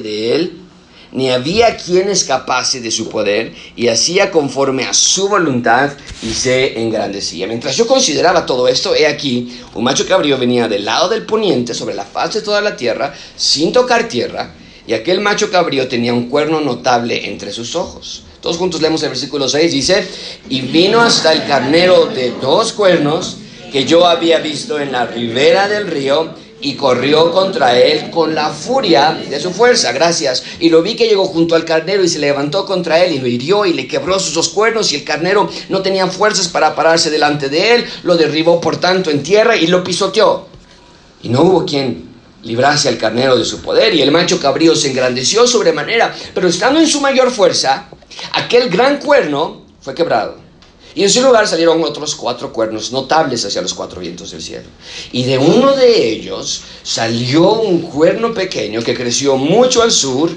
de él, ni había quien escapase de su poder, y hacía conforme a su voluntad y se engrandecía. Mientras yo consideraba todo esto, he aquí, un macho cabrío venía del lado del poniente sobre la faz de toda la tierra, sin tocar tierra, y aquel macho cabrío tenía un cuerno notable entre sus ojos. Todos juntos leemos el versículo 6, dice, y vino hasta el carnero de dos cuernos que yo había visto en la ribera del río, y corrió contra él con la furia de su fuerza, gracias. Y lo vi que llegó junto al carnero y se levantó contra él y lo hirió y le quebró sus dos cuernos y el carnero no tenía fuerzas para pararse delante de él, lo derribó por tanto en tierra y lo pisoteó. Y no hubo quien librase al carnero de su poder y el macho cabrío se engrandeció sobremanera, pero estando en su mayor fuerza, aquel gran cuerno fue quebrado y en su lugar salieron otros cuatro cuernos notables hacia los cuatro vientos del cielo. Y de uno de ellos salió un cuerno pequeño que creció mucho al sur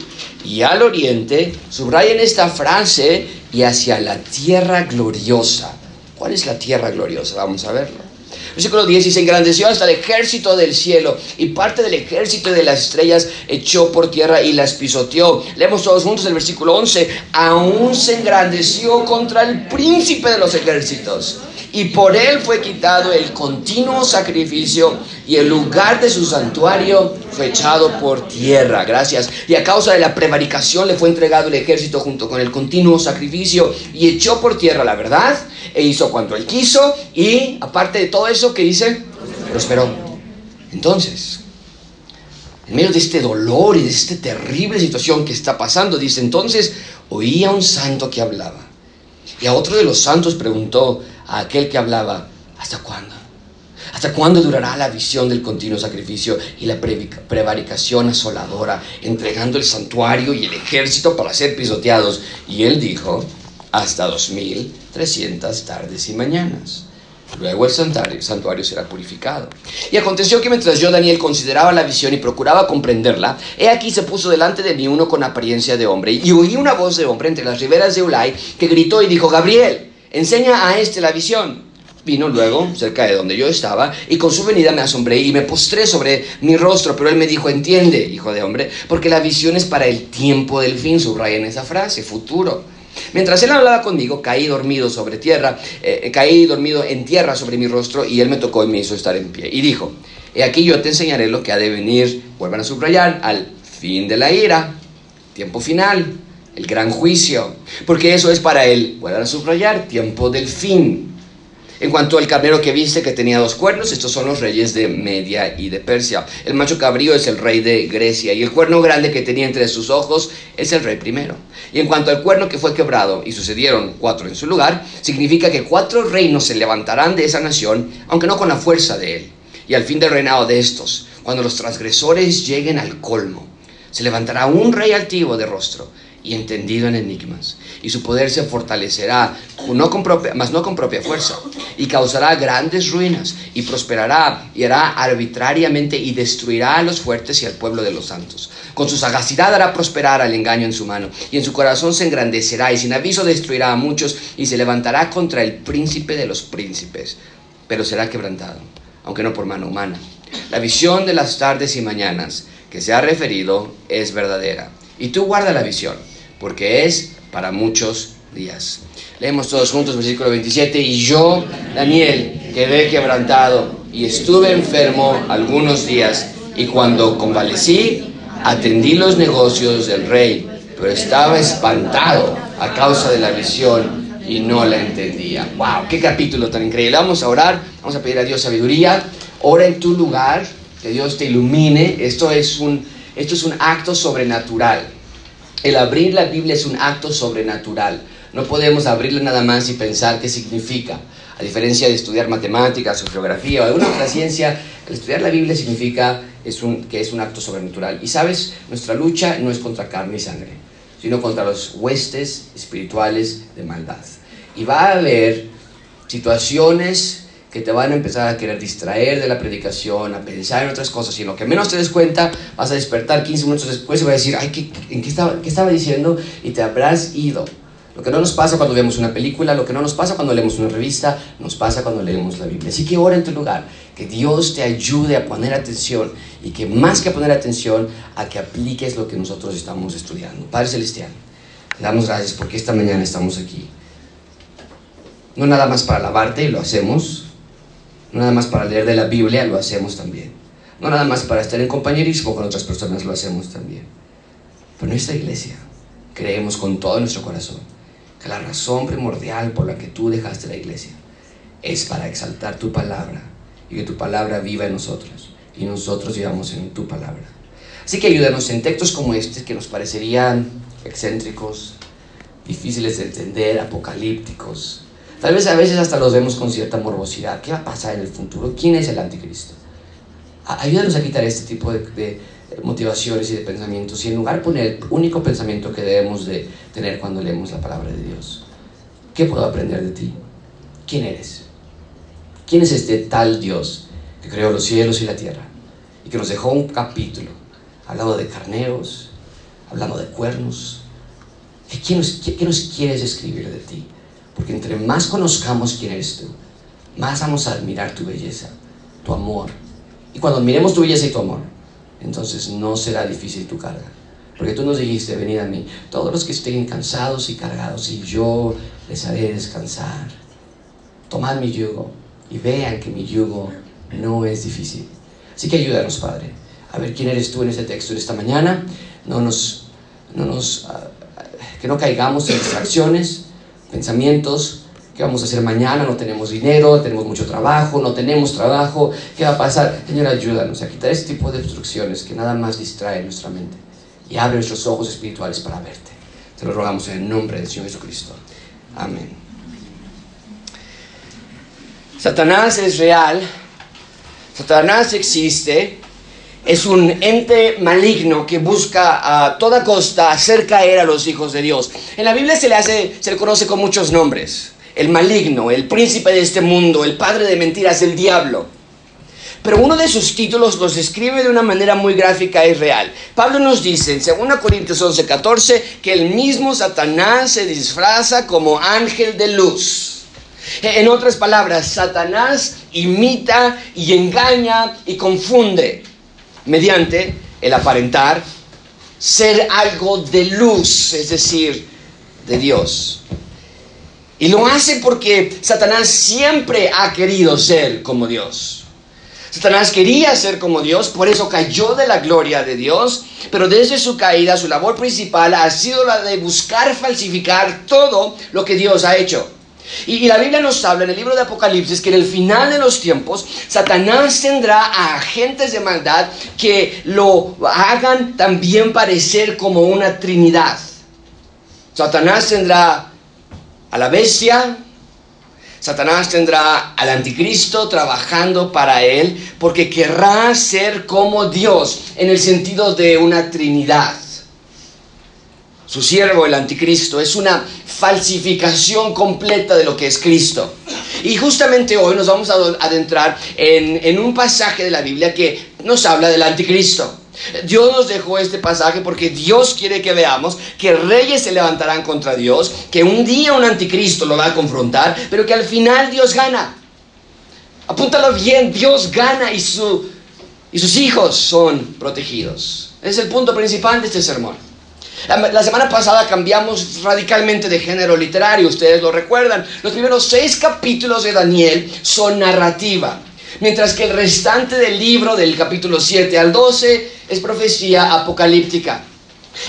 y al oriente. Subrayen esta frase y hacia la tierra gloriosa. ¿Cuál es la tierra gloriosa? Vamos a verlo. Versículo 10, y se engrandeció hasta el ejército del cielo, y parte del ejército de las estrellas echó por tierra y las pisoteó. Leemos todos juntos el versículo 11, aún se engrandeció contra el príncipe de los ejércitos y por él fue quitado el continuo sacrificio y el lugar de su santuario fue echado por tierra. Gracias. Y a causa de la prevaricación le fue entregado el ejército junto con el continuo sacrificio y echó por tierra la verdad e hizo cuanto él quiso y aparte de todo eso que dice, prosperó. Entonces, en medio de este dolor y de esta terrible situación que está pasando, dice, entonces oía un santo que hablaba. Y a otro de los santos preguntó, aquel que hablaba, ¿hasta cuándo? ¿Hasta cuándo durará la visión del continuo sacrificio y la prevaricación asoladora, entregando el santuario y el ejército para ser pisoteados? Y él dijo, hasta 2300 tardes y mañanas. Luego el santuario, santuario, será purificado. Y aconteció que mientras yo, Daniel, consideraba la visión y procuraba comprenderla, he aquí se puso delante de mí uno con apariencia de hombre, y oí una voz de hombre entre las riberas de Ulay que gritó y dijo, Gabriel, enseña a este la visión. Vino luego cerca de donde yo estaba y con su venida me asombré y me postré sobre mi rostro, pero él me dijo, entiende, hijo de hombre, porque la visión es para el tiempo del fin, subraya en esa frase, futuro. Mientras él hablaba conmigo, caí dormido sobre tierra, eh, caí dormido en tierra sobre mi rostro y él me tocó y me hizo estar en pie. Y dijo, he aquí yo te enseñaré lo que ha de venir, vuelvan a subrayar, al fin de la ira, tiempo final el gran juicio, porque eso es para él, a subrayar, tiempo del fin. En cuanto al carnero que viste que tenía dos cuernos, estos son los reyes de Media y de Persia. El macho cabrío es el rey de Grecia y el cuerno grande que tenía entre sus ojos es el rey primero. Y en cuanto al cuerno que fue quebrado y sucedieron cuatro en su lugar, significa que cuatro reinos se levantarán de esa nación, aunque no con la fuerza de él. Y al fin del reinado de estos, cuando los transgresores lleguen al colmo, se levantará un rey altivo de rostro y entendido en enigmas, y su poder se fortalecerá, no con propia, mas no con propia fuerza, y causará grandes ruinas, y prosperará, y hará arbitrariamente, y destruirá a los fuertes y al pueblo de los santos. Con su sagacidad hará prosperar al engaño en su mano, y en su corazón se engrandecerá, y sin aviso destruirá a muchos, y se levantará contra el príncipe de los príncipes, pero será quebrantado, aunque no por mano humana. La visión de las tardes y mañanas que se ha referido es verdadera. Y tú guarda la visión porque es para muchos días. Leemos todos juntos versículo 27, y yo, Daniel, quedé quebrantado y estuve enfermo algunos días, y cuando convalecí, atendí los negocios del rey, pero estaba espantado a causa de la visión y no la entendía. ¡Wow! ¡Qué capítulo tan increíble! Vamos a orar, vamos a pedir a Dios sabiduría. Ora en tu lugar, que Dios te ilumine. Esto es un, esto es un acto sobrenatural. El abrir la Biblia es un acto sobrenatural. No podemos abrirla nada más y pensar qué significa. A diferencia de estudiar matemáticas o geografía o alguna otra ciencia, el estudiar la Biblia significa que es un acto sobrenatural. Y sabes, nuestra lucha no es contra carne y sangre, sino contra los huestes espirituales de maldad. Y va a haber situaciones que te van a empezar a querer distraer de la predicación, a pensar en otras cosas, y lo que menos te des cuenta, vas a despertar 15 minutos después y vas a decir, ay, ¿qué, ¿en qué estaba, diciendo? Y te habrás ido Lo que no nos pasa cuando vemos una película, lo que no nos pasa cuando leemos una revista, nos pasa cuando leemos la Biblia. Así que ora en tu lugar, que Dios te ayude a poner atención y que más que poner atención, a que apliques lo que nosotros estamos estudiando. Padre Celestial, damos gracias porque esta mañana estamos aquí. No nada más para alabarte, y lo hacemos. No nada más para leer de la Biblia, lo hacemos también. No nada más para estar en compañerismo con otras personas, lo hacemos también. Pero en esta iglesia creemos con todo nuestro corazón que la razón primordial por la que tú dejaste la iglesia es para exaltar tu palabra y que tu palabra viva en nosotros y nosotros vivamos en tu palabra. Así que ayúdanos en textos como este que nos parecerían excéntricos, difíciles de entender, apocalípticos. Tal vez a veces hasta los vemos con cierta morbosidad. ¿Qué va a pasar en el futuro? ¿Quién es el anticristo? Ayúdanos a quitar este tipo de, motivaciones y de pensamientos y en lugar de poner el único pensamiento que debemos de tener cuando leemos la palabra de Dios. ¿Qué puedo aprender de ti? ¿Quién eres? ¿Quién es este tal Dios que creó los cielos y la tierra y que nos dejó un capítulo hablando de carneros, hablando de cuernos? ¿Qué nos, qué nos quieres escribir de ti? Porque entre más conozcamos quién eres tú, más vamos a admirar tu belleza, tu amor. Y cuando admiremos tu belleza y tu amor, entonces no será difícil tu carga. Porque tú nos dijiste, venid a mí, todos los que estén cansados y cargados, y yo les haré descansar. Tomad mi yugo y vean que mi yugo no es difícil. Así que ayúdanos, Padre, a ver quién eres tú en este texto de esta mañana. No nos, no nos, ah, que no caigamos en distracciones, pensamientos, ¿qué vamos a hacer mañana? No tenemos dinero, tenemos mucho trabajo, no tenemos trabajo, ¿qué va a pasar? Señor, ayúdanos a quitar este tipo de obstrucciones que nada más distraen nuestra mente y abre nuestros ojos espirituales para verte. Te lo rogamos en el nombre del Señor Jesucristo. Amén. Satanás es real, Satanás existe, es un ente maligno que busca a toda costa hacer caer a los hijos de Dios. En la Biblia se le, hace, se le conoce con muchos nombres. El maligno, el príncipe de este mundo, el padre de mentiras, el diablo. Pero uno de sus títulos los describe de una manera muy gráfica y real. Pablo nos dice en 2 Corintios 11, 14 que el mismo Satanás se disfraza como ángel de luz. En otras palabras, Satanás imita y engaña y confunde mediante el aparentar ser algo de luz, es decir, de Dios. Y lo hace porque Satanás siempre ha querido ser como Dios. Satanás quería ser como Dios, por eso cayó de la gloria de Dios, pero desde su caída su labor principal ha sido la de buscar falsificar todo lo que Dios ha hecho. Y, la Biblia nos habla en el libro de Apocalipsis que en el final de los tiempos Satanás tendrá a agentes de maldad que lo hagan también parecer como una trinidad. Satanás tendrá a la bestia, Satanás tendrá al anticristo trabajando para él porque querrá ser como Dios en el sentido de una trinidad su siervo, el anticristo, es una falsificación completa de lo que es Cristo. Y justamente hoy nos vamos a adentrar en, un pasaje de la Biblia que nos habla del anticristo. Dios nos dejó este pasaje porque Dios quiere que veamos que reyes se levantarán contra Dios, que un día un anticristo lo va a confrontar, pero que al final Dios gana. Apúntalo bien, Dios gana y sus hijos son protegidos. Es el punto principal de este sermón. La, semana pasada cambiamos radicalmente de género literario, ustedes lo recuerdan. Los primeros seis capítulos de Daniel son narrativa, mientras que el restante del libro, del capítulo 7 al 12, es profecía apocalíptica.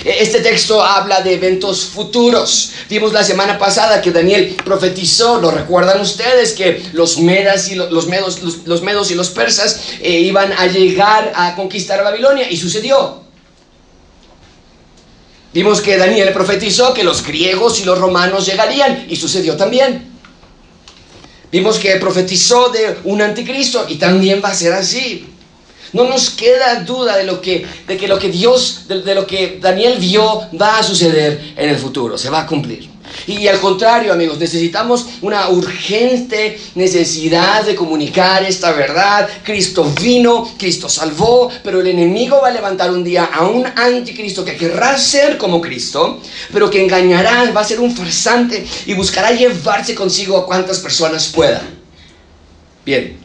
E, este texto habla de eventos futuros. Vimos la semana pasada que Daniel profetizó, lo recuerdan ustedes, que los, medos y los persas eh, iban a llegar a conquistar Babilonia y sucedió. Vimos que Daniel profetizó que los griegos y los romanos llegarían y sucedió también. Vimos que profetizó de un anticristo y también va a ser así. No nos queda duda de lo que, de que lo que Dios, de, lo que Daniel vio va a suceder en el futuro, se va a cumplir. Y al contrario, amigos, necesitamos una urgente necesidad de comunicar esta verdad. Cristo vino, Cristo salvó, pero el enemigo va a levantar un día a un anticristo que querrá ser como Cristo, pero que engañará, va a ser un farsante y buscará llevarse consigo a cuantas personas pueda. Bien,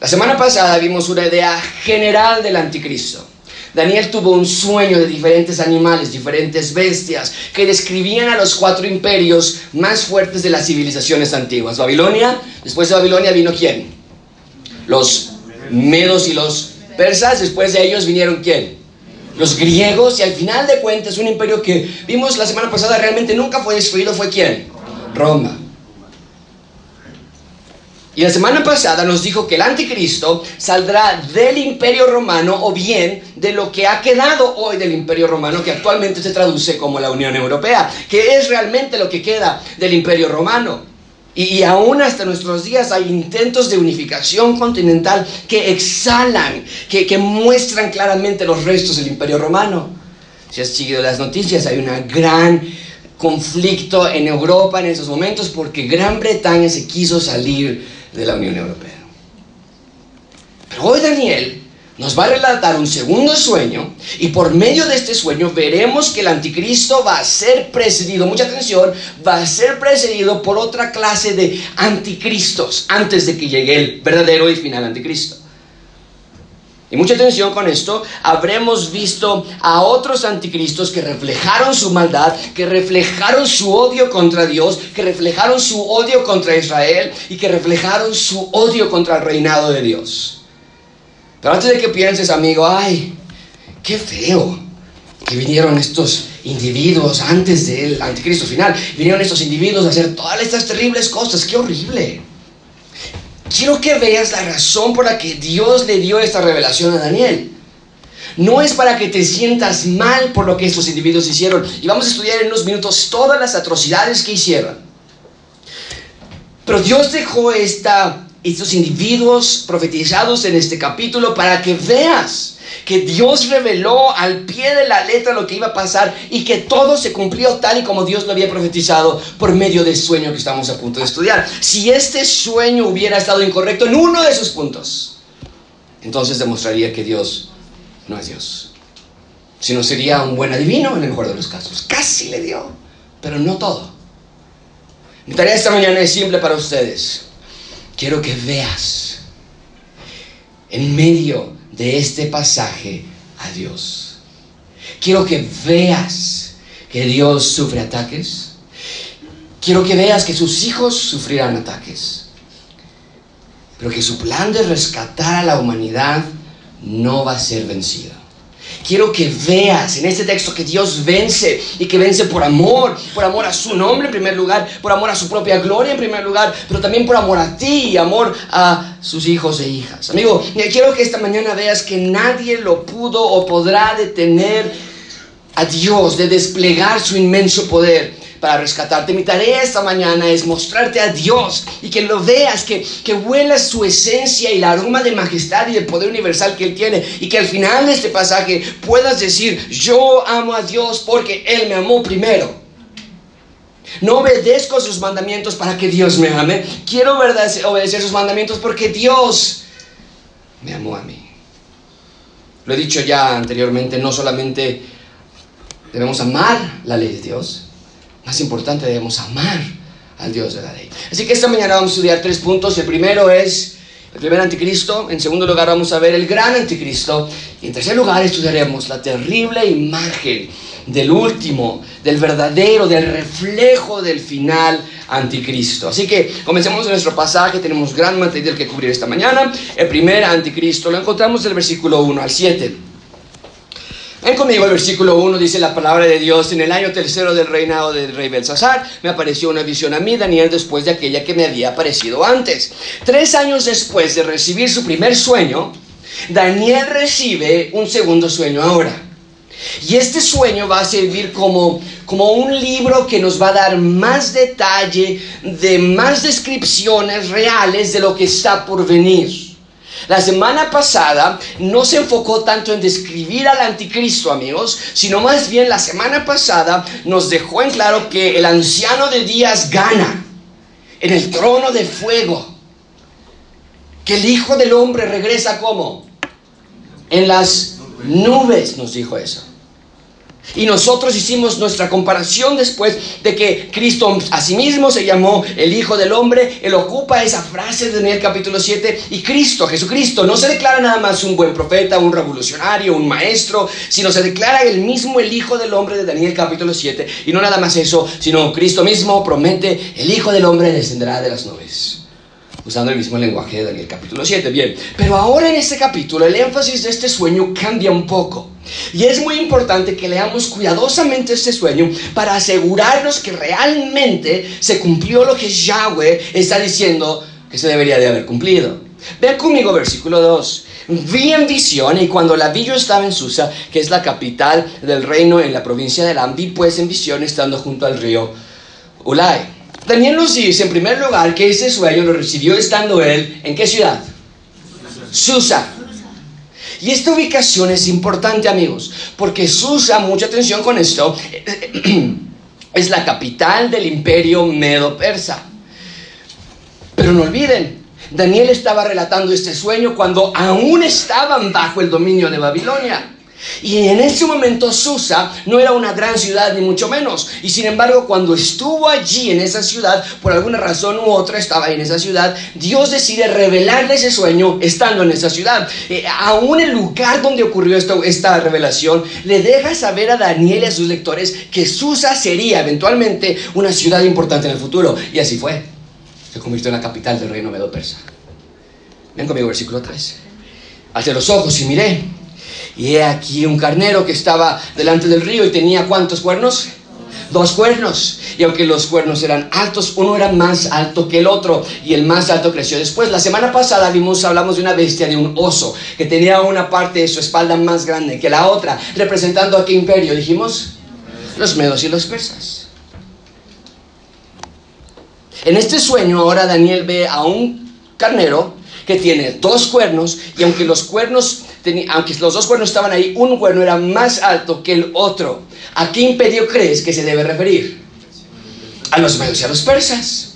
la semana pasada vimos una idea general del anticristo. Daniel tuvo un sueño de diferentes animales, diferentes bestias, que describían a los cuatro imperios más fuertes de las civilizaciones antiguas. Babilonia, después de Babilonia vino quién? Los medos y los persas, después de ellos vinieron quién? Los griegos, y al final de cuentas un imperio que vimos la semana pasada realmente nunca fue destruido, fue quién? Roma. Y la semana pasada nos dijo que el anticristo saldrá del imperio romano o bien de lo que ha quedado hoy del imperio romano, que actualmente se traduce como la Unión Europea, que es realmente lo que queda del imperio romano. Y, aún hasta nuestros días hay intentos de unificación continental que exhalan, que, muestran claramente los restos del imperio romano. Si has seguido las noticias, hay un gran conflicto en Europa en esos momentos porque Gran Bretaña se quiso salir de la Unión Europea. Pero hoy Daniel nos va a relatar un segundo sueño y por medio de este sueño veremos que el anticristo va a ser precedido, mucha atención, va a ser precedido por otra clase de anticristos antes de que llegue el verdadero y final anticristo. Y mucha atención con esto, habremos visto a otros anticristos que reflejaron su maldad, que reflejaron su odio contra Dios, que reflejaron su odio contra Israel y que reflejaron su odio contra el reinado de Dios. Pero antes de que pienses, amigo, ay, qué feo que vinieron estos individuos antes del anticristo final, vinieron estos individuos a hacer todas estas terribles cosas, qué horrible. Quiero que veas la razón por la que Dios le dio esta revelación a Daniel. No es para que te sientas mal por lo que estos individuos hicieron. Y vamos a estudiar en unos minutos todas las atrocidades que hicieron. Pero Dios dejó esta, estos individuos profetizados en este capítulo para que veas que Dios reveló al pie de la letra lo que iba a pasar y que todo se cumplió tal y como Dios lo había profetizado por medio del sueño que estamos a punto de estudiar. Si este sueño hubiera estado incorrecto en uno de esos puntos, entonces demostraría que Dios no es Dios. Si no sería un buen adivino en el mejor de los casos. Casi le dio, pero no todo. Mi tarea esta mañana es simple para ustedes. Quiero que veas en medio de este pasaje a Dios. Quiero que veas que Dios sufre ataques. Quiero que veas que sus hijos sufrirán ataques. Pero que su plan de rescatar a la humanidad no va a ser vencido. Quiero que veas en este texto que Dios vence y que vence por amor, por amor a su nombre en primer lugar, por amor a su propia gloria en primer lugar, pero también por amor a ti y amor a sus hijos e hijas. Amigo, quiero que esta mañana veas que nadie lo pudo o podrá detener a Dios de desplegar su inmenso poder para rescatarte. Mi tarea esta mañana es mostrarte a Dios y que lo veas, que, que huelas su esencia y la aroma de majestad y el poder universal que Él tiene. Y que al final de este pasaje puedas decir, yo amo a Dios porque Él me amó primero. No obedezco sus mandamientos para que Dios me ame. Quiero obedecer sus mandamientos porque Dios me amó a mí. Lo he dicho ya anteriormente, no solamente debemos amar la ley de Dios, más importante, debemos amar al Dios de la ley. Así que esta mañana vamos a estudiar tres puntos. El primero es el primer anticristo. En segundo lugar vamos a ver el gran anticristo. Y en tercer lugar estudiaremos la terrible imagen del último, del verdadero, del reflejo del final anticristo. Así que comencemos nuestro pasaje, tenemos gran material que cubrir esta mañana. El primer anticristo lo encontramos del versículo 1 al 7. Ven conmigo el versículo 1, dice la palabra de Dios, en el año tercero del reinado del rey Belsasar, me apareció una visión a mí, Daniel, después de aquella que me había aparecido antes. Tres años después de recibir su primer sueño, Daniel recibe un segundo sueño ahora. Y este sueño va a servir como, como un libro que nos va a dar más detalle, de más descripciones reales de lo que está por venir. La semana pasada no se enfocó tanto en describir al anticristo, amigos, sino más bien la semana pasada nos dejó en claro que el anciano de días gana en el trono de fuego. Que el Hijo del Hombre regresa como? En las nubes, nos dijo eso. Y nosotros hicimos nuestra comparación después de que Cristo a sí mismo se llamó el Hijo del Hombre. Él ocupa esa frase de Daniel capítulo 7. Y Cristo, Jesucristo, no se declara nada más un buen profeta, un revolucionario, un maestro, sino se declara el mismo el Hijo del Hombre de Daniel capítulo 7. Y no nada más eso, sino Cristo mismo promete, el Hijo del Hombre descenderá de las nubes usando el mismo lenguaje de Daniel capítulo 7. Bien, pero ahora en este capítulo el énfasis de este sueño cambia un poco. Y es muy importante que leamos cuidadosamente este sueño para asegurarnos que realmente se cumplió lo que Yahweh está diciendo que se debería de haber cumplido. Vean conmigo versículo 2. Vi en visión y cuando la vi yo estaba en Susa, que es la capital del reino en la provincia de Elam, vi pues en visión estando junto al río Ulai. Daniel nos dice en primer lugar que ese sueño lo recibió estando él en qué ciudad? Susa. Y esta ubicación es importante amigos, porque Susa, mucha atención con esto, es la capital del imperio medo-persa. Pero no olviden, Daniel estaba relatando este sueño cuando aún estaban bajo el dominio de Babilonia. Y en ese momento Susa no era una gran ciudad ni mucho menos. Y sin embargo, cuando estuvo allí en esa ciudad, por alguna razón u otra estaba en esa ciudad, Dios decide revelarle ese sueño estando en esa ciudad. Eh, aún el lugar donde ocurrió esta revelación le deja saber a Daniel y a sus lectores que Susa sería eventualmente una ciudad importante en el futuro. Y así fue. Se convirtió en la capital del reino medo-persa. Ven conmigo, versículo 3. Hacia los ojos y miré y he aquí un carnero que estaba delante del río y tenía cuántos cuernos? Dos cuernos. Y aunque los cuernos eran altos, uno era más alto que el otro. Y el más alto creció después. La semana pasada vimos, hablamos de una bestia, de un oso, que tenía una parte de su espalda más grande que la otra. Representando a qué imperio, dijimos? Los medos y los persas. En este sueño ahora Daniel ve a un carnero que tiene dos cuernos y aunque los cuernos, aunque los dos cuernos estaban ahí, un cuerno era más alto que el otro. ¿A qué imperio crees que se debe referir? A los medios y a los persas.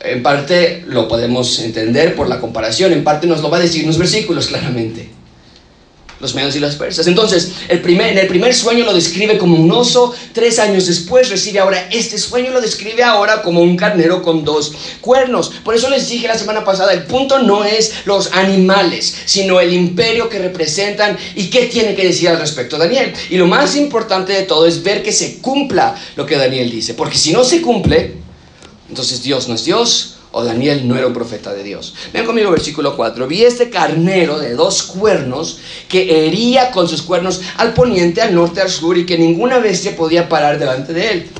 En parte lo podemos entender por la comparación, en parte nos lo va a decir en los versículos claramente los medios y las persas. Entonces, el primer, en el primer sueño lo describe como un oso, tres años después recibe ahora este sueño, lo describe ahora como un carnero con dos cuernos. Por eso les dije la semana pasada, el punto no es los animales, sino el imperio que representan y qué tiene que decir al respecto Daniel. Y lo más importante de todo es ver que se cumpla lo que Daniel dice, porque si no se cumple, entonces Dios no es Dios, o Daniel no era un profeta de Dios. Ven conmigo versículo 4. Vi este carnero de dos cuernos que hería con sus cuernos al poniente, al norte, al sur y que ninguna bestia podía parar delante de él.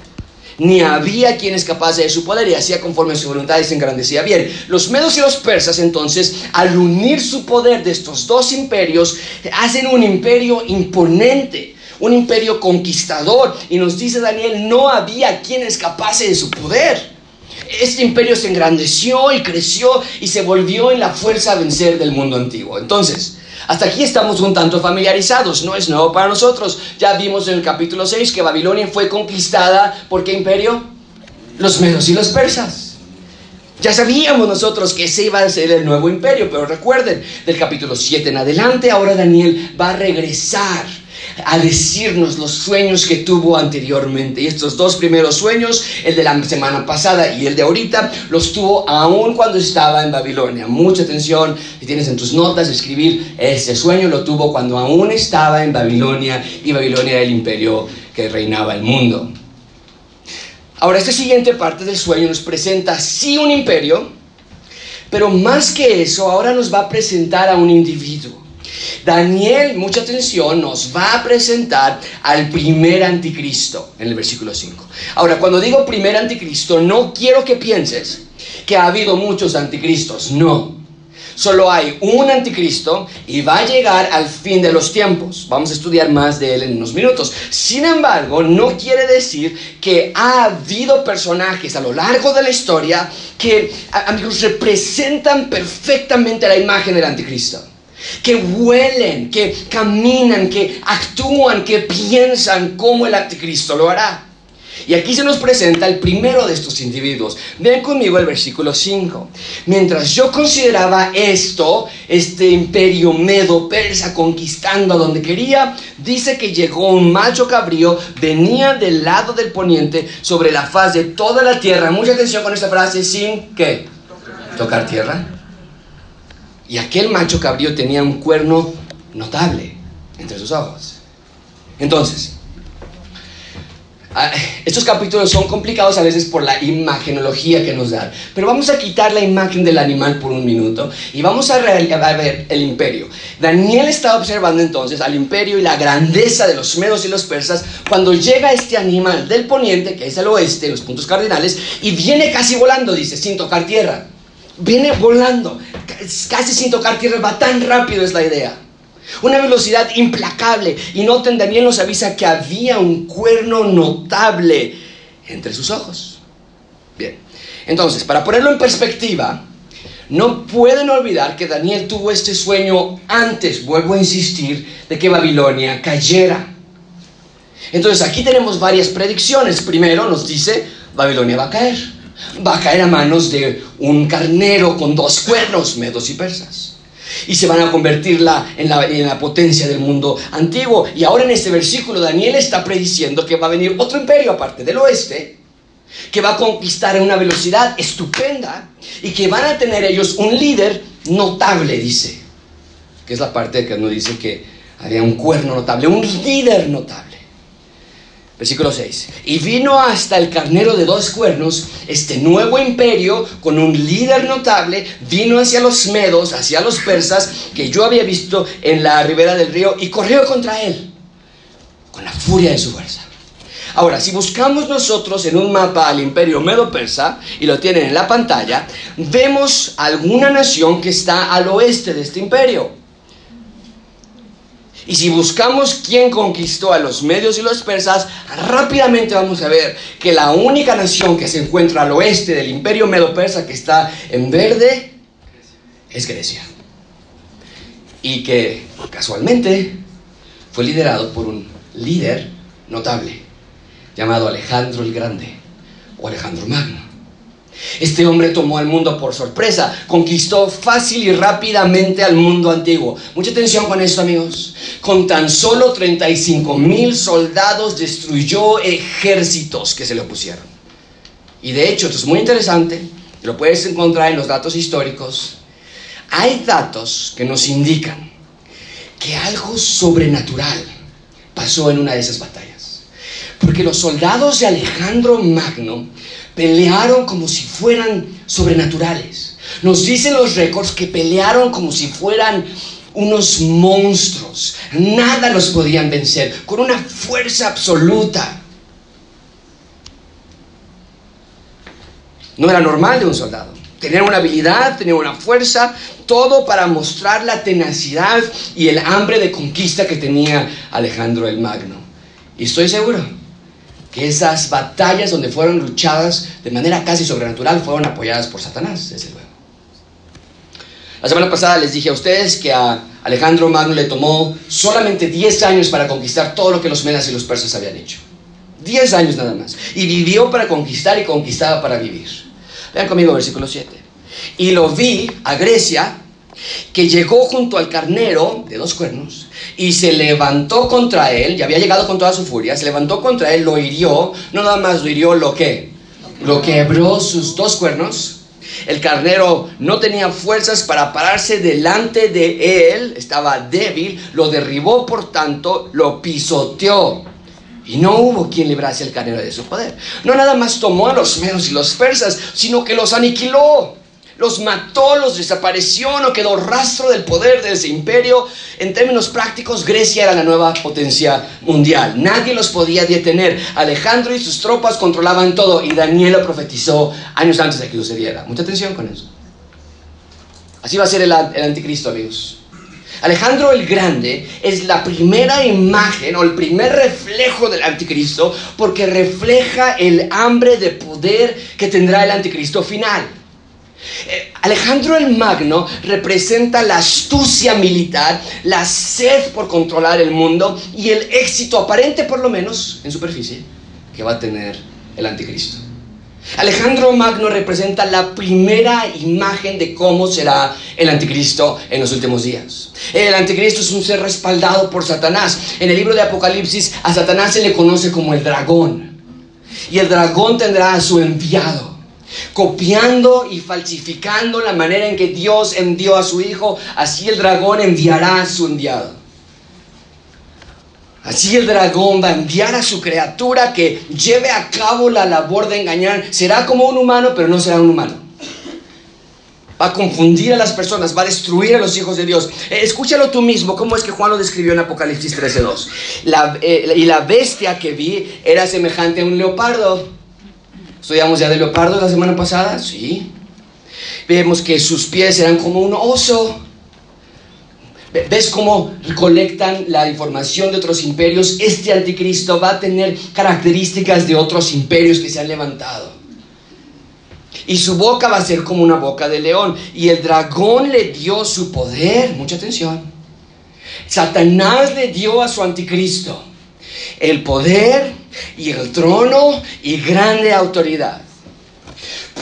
Ni había quien escapase de su poder y hacía conforme a su voluntad y se engrandecía. Bien, los medos y los persas entonces, al unir su poder de estos dos imperios, hacen un imperio imponente un imperio conquistador. Y nos dice Daniel, no había quien escapase de su poder. Este imperio se engrandeció y creció y se volvió en la fuerza a vencer del mundo antiguo. Entonces, hasta aquí estamos un tanto familiarizados, no es nuevo para nosotros. Ya vimos en el capítulo 6 que Babilonia fue conquistada por qué imperio? Los medos y los persas. Ya sabíamos nosotros que ese iba a ser el nuevo imperio, pero recuerden, del capítulo 7 en adelante, ahora Daniel va a regresar a decirnos los sueños que tuvo anteriormente. Y estos dos primeros sueños, el de la semana pasada y el de ahorita, los tuvo aún cuando estaba en Babilonia. Mucha atención, si tienes en tus notas, escribir, ese sueño lo tuvo cuando aún estaba en Babilonia y Babilonia era el imperio que reinaba el mundo. Ahora, esta siguiente parte del sueño nos presenta sí un imperio, pero más que eso, ahora nos va a presentar a un individuo. Daniel, mucha atención, nos va a presentar al primer anticristo en el versículo 5. Ahora, cuando digo primer anticristo, no quiero que pienses que ha habido muchos anticristos, no. Solo hay un anticristo y va a llegar al fin de los tiempos. Vamos a estudiar más de él en unos minutos. Sin embargo, no quiere decir que ha habido personajes a lo largo de la historia que, amigos, representan perfectamente la imagen del anticristo. Que huelen, que caminan, que actúan, que piensan como el anticristo lo hará. Y aquí se nos presenta el primero de estos individuos. Ven conmigo el versículo 5. Mientras yo consideraba esto, este imperio medo persa conquistando a donde quería, dice que llegó un macho cabrío, venía del lado del poniente sobre la faz de toda la tierra. Mucha atención con esta frase, sin que tocar tierra. Y aquel macho cabrío tenía un cuerno notable entre sus ojos. Entonces, Ah, estos capítulos son complicados a veces por la imagenología que nos dan, pero vamos a quitar la imagen del animal por un minuto y vamos a, ver el imperio. Daniel está observando entonces al imperio y la grandeza de los medos y los persas cuando llega este animal del poniente, que es el oeste, los puntos cardinales, y viene casi volando, dice, sin tocar tierra. Viene volando, casi sin tocar tierra, va tan rápido es la idea. Una velocidad implacable. Y noten, Daniel nos avisa que había un cuerno notable entre sus ojos. Bien, entonces, para ponerlo en perspectiva, no pueden olvidar que Daniel tuvo este sueño antes, vuelvo a insistir, de que Babilonia cayera. Entonces aquí tenemos varias predicciones. Primero nos dice, Babilonia va a caer. Va a caer a manos de un carnero con dos cuernos, medos y persas y se van a convertirla en la, en la potencia del mundo antiguo. Y ahora en este versículo Daniel está prediciendo que va a venir otro imperio aparte del oeste, que va a conquistar a una velocidad estupenda y que van a tener ellos un líder notable, dice. Que es la parte que nos dice que había un cuerno notable, un líder notable. Versículo 6. Y vino hasta el carnero de dos cuernos, este nuevo imperio con un líder notable, vino hacia los medos, hacia los persas, que yo había visto en la ribera del río, y corrió contra él, con la furia de su fuerza. Ahora, si buscamos nosotros en un mapa al imperio medo-persa, y lo tienen en la pantalla, vemos alguna nación que está al oeste de este imperio. Y si buscamos quién conquistó a los medios y los persas, rápidamente vamos a ver que la única nación que se encuentra al oeste del imperio medo-persa que está en verde es Grecia. Y que casualmente fue liderado por un líder notable llamado Alejandro el Grande o Alejandro Magno. Este hombre tomó al mundo por sorpresa, conquistó fácil y rápidamente al mundo antiguo. Mucha atención con esto, amigos. Con tan solo 35 mil soldados destruyó ejércitos que se le opusieron. Y de hecho, esto es muy interesante, lo puedes encontrar en los datos históricos. Hay datos que nos indican que algo sobrenatural pasó en una de esas batallas. Porque los soldados de Alejandro Magno pelearon como si fueran sobrenaturales. Nos dicen los récords que pelearon como si fueran unos monstruos. Nada los podían vencer, con una fuerza absoluta. No era normal de un soldado. Tener una habilidad, tener una fuerza, todo para mostrar la tenacidad y el hambre de conquista que tenía Alejandro el Magno. Y estoy seguro que esas batallas donde fueron luchadas de manera casi sobrenatural fueron apoyadas por Satanás, desde luego. La semana pasada les dije a ustedes que a Alejandro Magno le tomó solamente 10 años para conquistar todo lo que los medas y los persas habían hecho. 10 años nada más. Y vivió para conquistar y conquistaba para vivir. Vean conmigo versículo 7. Y lo vi a Grecia, que llegó junto al carnero de dos cuernos y se levantó contra él, ya había llegado con toda su furia, se levantó contra él, lo hirió, no nada más lo hirió, lo que, lo quebró sus dos cuernos. El carnero no tenía fuerzas para pararse delante de él, estaba débil, lo derribó, por tanto, lo pisoteó. Y no hubo quien librase al carnero de su poder. No nada más tomó a los medos y los persas, sino que los aniquiló los mató, los desapareció, no quedó rastro del poder de ese imperio. En términos prácticos, Grecia era la nueva potencia mundial. Nadie los podía detener. Alejandro y sus tropas controlaban todo y Daniel lo profetizó años antes de que sucediera. Mucha atención con eso. Así va a ser el, el anticristo, amigos. Alejandro el Grande es la primera imagen o el primer reflejo del anticristo porque refleja el hambre de poder que tendrá el anticristo final. Eh, Alejandro el Magno representa la astucia militar, la sed por controlar el mundo y el éxito aparente, por lo menos en superficie, que va a tener el anticristo. Alejandro Magno representa la primera imagen de cómo será el anticristo en los últimos días. El anticristo es un ser respaldado por Satanás. En el libro de Apocalipsis a Satanás se le conoce como el dragón. Y el dragón tendrá a su enviado copiando y falsificando la manera en que Dios envió a su Hijo, así el dragón enviará a su enviado. Así el dragón va a enviar a su criatura que lleve a cabo la labor de engañar. Será como un humano, pero no será un humano. Va a confundir a las personas, va a destruir a los hijos de Dios. Eh, escúchalo tú mismo, cómo es que Juan lo describió en Apocalipsis 13.2. La, eh, y la bestia que vi era semejante a un leopardo. Estudiamos ya de leopardo la semana pasada, sí. Vemos que sus pies eran como un oso ¿Ves cómo recolectan la información de otros imperios? Este anticristo va a tener características de otros imperios que se han levantado. Y su boca va a ser como una boca de león. Y el dragón le dio su poder. Mucha atención. Satanás le dio a su anticristo el poder y el trono y grande autoridad.